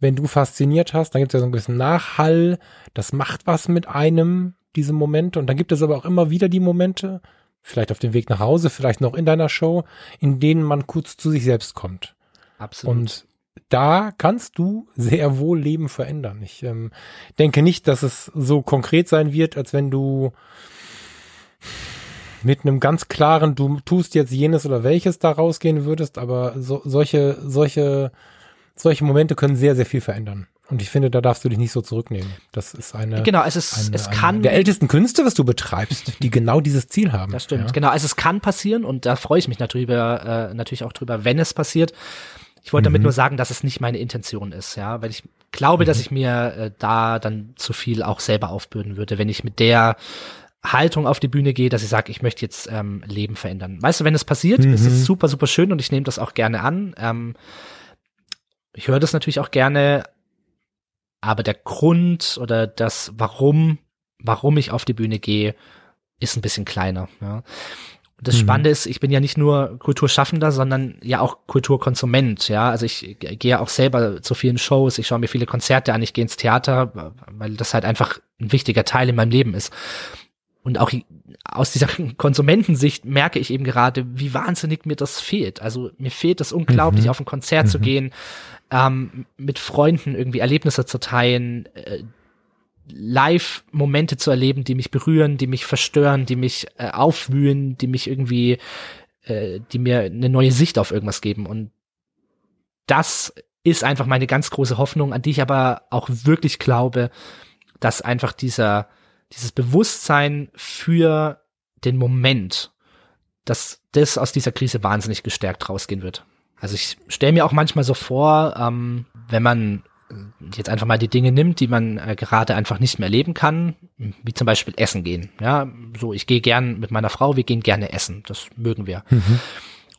wenn du fasziniert hast, dann gibt es ja so einen gewissen Nachhall, das macht was mit einem, diese Momente, und dann gibt es aber auch immer wieder die Momente, vielleicht auf dem Weg nach Hause, vielleicht noch in deiner Show, in denen man kurz zu sich selbst kommt. Absolut. Und da kannst du sehr wohl Leben verändern. Ich ähm, denke nicht, dass es so konkret sein wird, als wenn du mit einem ganz klaren, du tust jetzt jenes oder welches da rausgehen würdest, aber so, solche, solche, solche Momente können sehr, sehr viel verändern. Und ich finde, da darfst du dich nicht so zurücknehmen. Das ist eine, genau, es ist, eine, es kann der ältesten Künste, was du betreibst, die genau dieses Ziel haben. Das stimmt, ja. genau. Also es kann passieren und da freue ich mich natürlich, äh, natürlich auch drüber, wenn es passiert. Ich wollte mhm. damit nur sagen, dass es nicht meine Intention ist, ja, weil ich glaube, mhm. dass ich mir äh, da dann zu viel auch selber aufbürden würde, wenn ich mit der Haltung auf die Bühne gehe, dass ich sage, ich möchte jetzt ähm, Leben verändern. Weißt du, wenn es passiert, mhm. ist es super, super schön und ich nehme das auch gerne an. Ähm, ich höre das natürlich auch gerne, aber der Grund oder das Warum, warum ich auf die Bühne gehe, ist ein bisschen kleiner. Ja. Und das mhm. Spannende ist, ich bin ja nicht nur Kulturschaffender, sondern ja auch Kulturkonsument, ja. Also ich gehe auch selber zu vielen Shows, ich schaue mir viele Konzerte an, ich gehe ins Theater, weil das halt einfach ein wichtiger Teil in meinem Leben ist. Und auch aus dieser Konsumentensicht merke ich eben gerade, wie wahnsinnig mir das fehlt. Also mir fehlt es unglaublich, mhm. auf ein Konzert mhm. zu gehen, ähm, mit Freunden irgendwie Erlebnisse zu teilen, äh, Live-Momente zu erleben, die mich berühren, die mich verstören, die mich äh, aufwühlen, die mich irgendwie, äh, die mir eine neue Sicht auf irgendwas geben. Und das ist einfach meine ganz große Hoffnung, an die ich aber auch wirklich glaube, dass einfach dieser, dieses Bewusstsein für den Moment, dass das aus dieser Krise wahnsinnig gestärkt rausgehen wird. Also ich stelle mir auch manchmal so vor, ähm, wenn man jetzt einfach mal die Dinge nimmt, die man äh, gerade einfach nicht mehr erleben kann, wie zum Beispiel Essen gehen. Ja, so ich gehe gern mit meiner Frau, wir gehen gerne essen, das mögen wir. Mhm.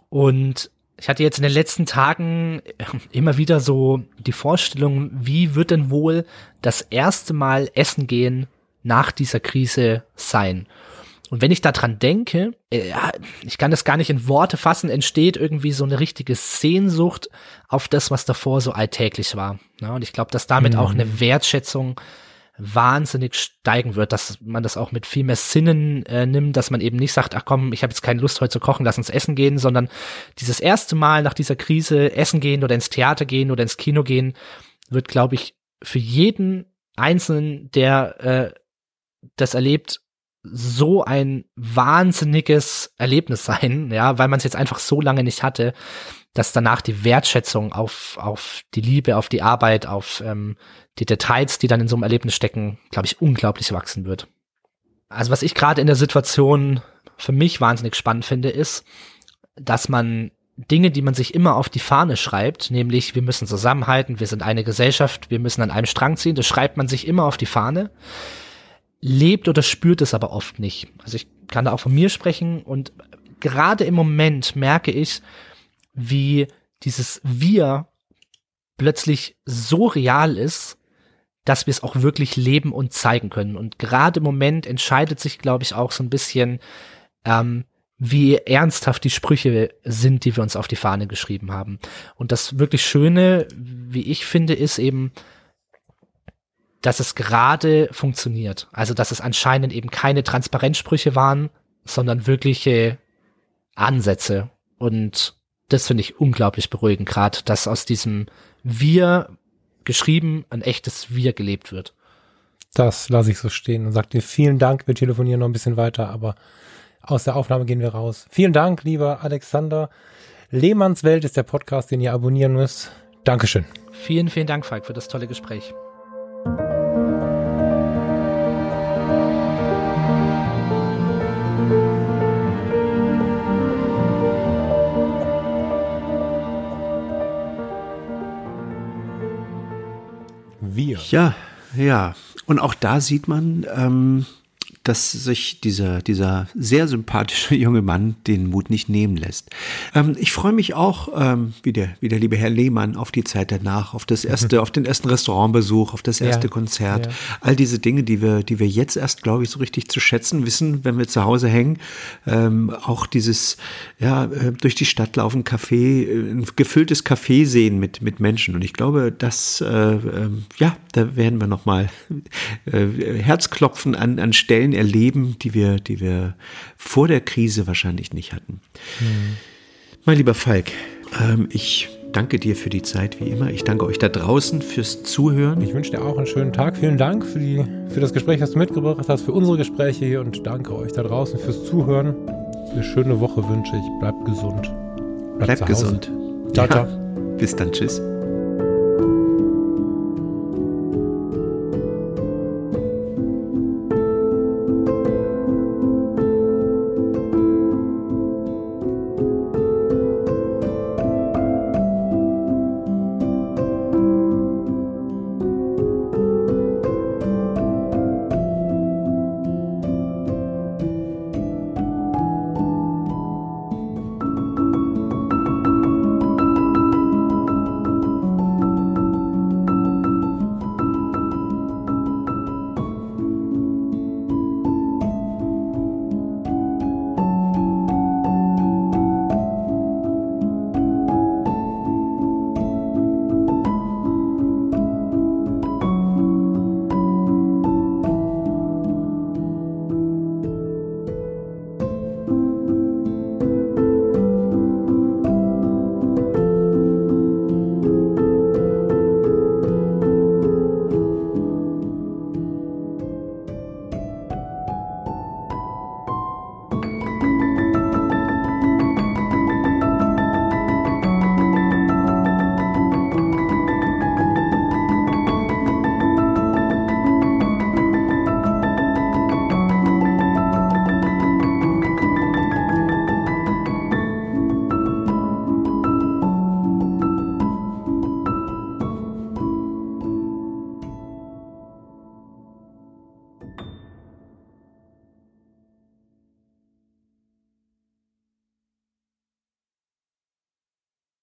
Und ich hatte jetzt in den letzten Tagen immer wieder so die Vorstellung, wie wird denn wohl das erste Mal Essen gehen nach dieser Krise sein? Und wenn ich daran denke, äh, ich kann das gar nicht in Worte fassen, entsteht irgendwie so eine richtige Sehnsucht auf das, was davor so alltäglich war. Und ich glaube, dass damit mhm. auch eine Wertschätzung wahnsinnig steigen wird, dass man das auch mit viel mehr Sinnen äh, nimmt, dass man eben nicht sagt, ach komm, ich habe jetzt keine Lust heute zu kochen, lass uns essen gehen, sondern dieses erste Mal nach dieser Krise essen gehen oder ins Theater gehen oder ins Kino gehen, wird, glaube ich, für jeden Einzelnen, der äh, das erlebt, so ein wahnsinniges Erlebnis sein, ja, weil man es jetzt einfach so lange nicht hatte, dass danach die Wertschätzung auf, auf die Liebe, auf die Arbeit, auf ähm, die Details, die dann in so einem Erlebnis stecken, glaube ich, unglaublich wachsen wird. Also was ich gerade in der Situation für mich wahnsinnig spannend finde, ist, dass man Dinge, die man sich immer auf die Fahne schreibt, nämlich wir müssen zusammenhalten, wir sind eine Gesellschaft, wir müssen an einem Strang ziehen, das schreibt man sich immer auf die Fahne lebt oder spürt es aber oft nicht. Also ich kann da auch von mir sprechen und gerade im Moment merke ich, wie dieses Wir plötzlich so real ist, dass wir es auch wirklich leben und zeigen können. Und gerade im Moment entscheidet sich, glaube ich, auch so ein bisschen, ähm, wie ernsthaft die Sprüche sind, die wir uns auf die Fahne geschrieben haben. Und das wirklich Schöne, wie ich finde, ist eben, dass es gerade funktioniert. Also, dass es anscheinend eben keine Transparenzsprüche waren, sondern wirkliche Ansätze. Und das finde ich unglaublich beruhigend, gerade, dass aus diesem Wir geschrieben ein echtes Wir gelebt wird. Das lasse ich so stehen und sage dir vielen Dank. Wir telefonieren noch ein bisschen weiter, aber aus der Aufnahme gehen wir raus. Vielen Dank, lieber Alexander. Lehmanns Welt ist der Podcast, den ihr abonnieren müsst. Dankeschön. Vielen, vielen Dank, Falk, für das tolle Gespräch. Wir. Ja, ja. Und auch da sieht man, ähm, dass sich dieser, dieser sehr sympathische junge Mann den Mut nicht nehmen lässt. Ähm, ich freue mich auch, ähm, wie, der, wie der liebe Herr Lehmann, auf die Zeit danach, auf das erste, mhm. auf den ersten Restaurantbesuch, auf das erste ja, Konzert. Ja. All diese Dinge, die wir, die wir jetzt erst, glaube ich, so richtig zu schätzen wissen, wenn wir zu Hause hängen. Ähm, auch dieses, ja, äh, durch die Stadt laufen, Café, äh, ein gefülltes Café sehen mit, mit Menschen. Und ich glaube, das, äh, äh, ja, da werden wir nochmal äh, Herzklopfen an, an Stellen erleben, die wir, die wir vor der Krise wahrscheinlich nicht hatten. Mhm. Mein lieber Falk, ähm, ich danke dir für die Zeit, wie immer. Ich danke euch da draußen fürs Zuhören. Ich wünsche dir auch einen schönen Tag. Vielen Dank für, die, für das Gespräch, das du mitgebracht hast, für unsere Gespräche hier und danke euch da draußen fürs Zuhören. Eine schöne Woche wünsche ich. Bleibt gesund. Bleibt, Bleibt gesund. Ciao, ja. ciao. Bis dann. Tschüss.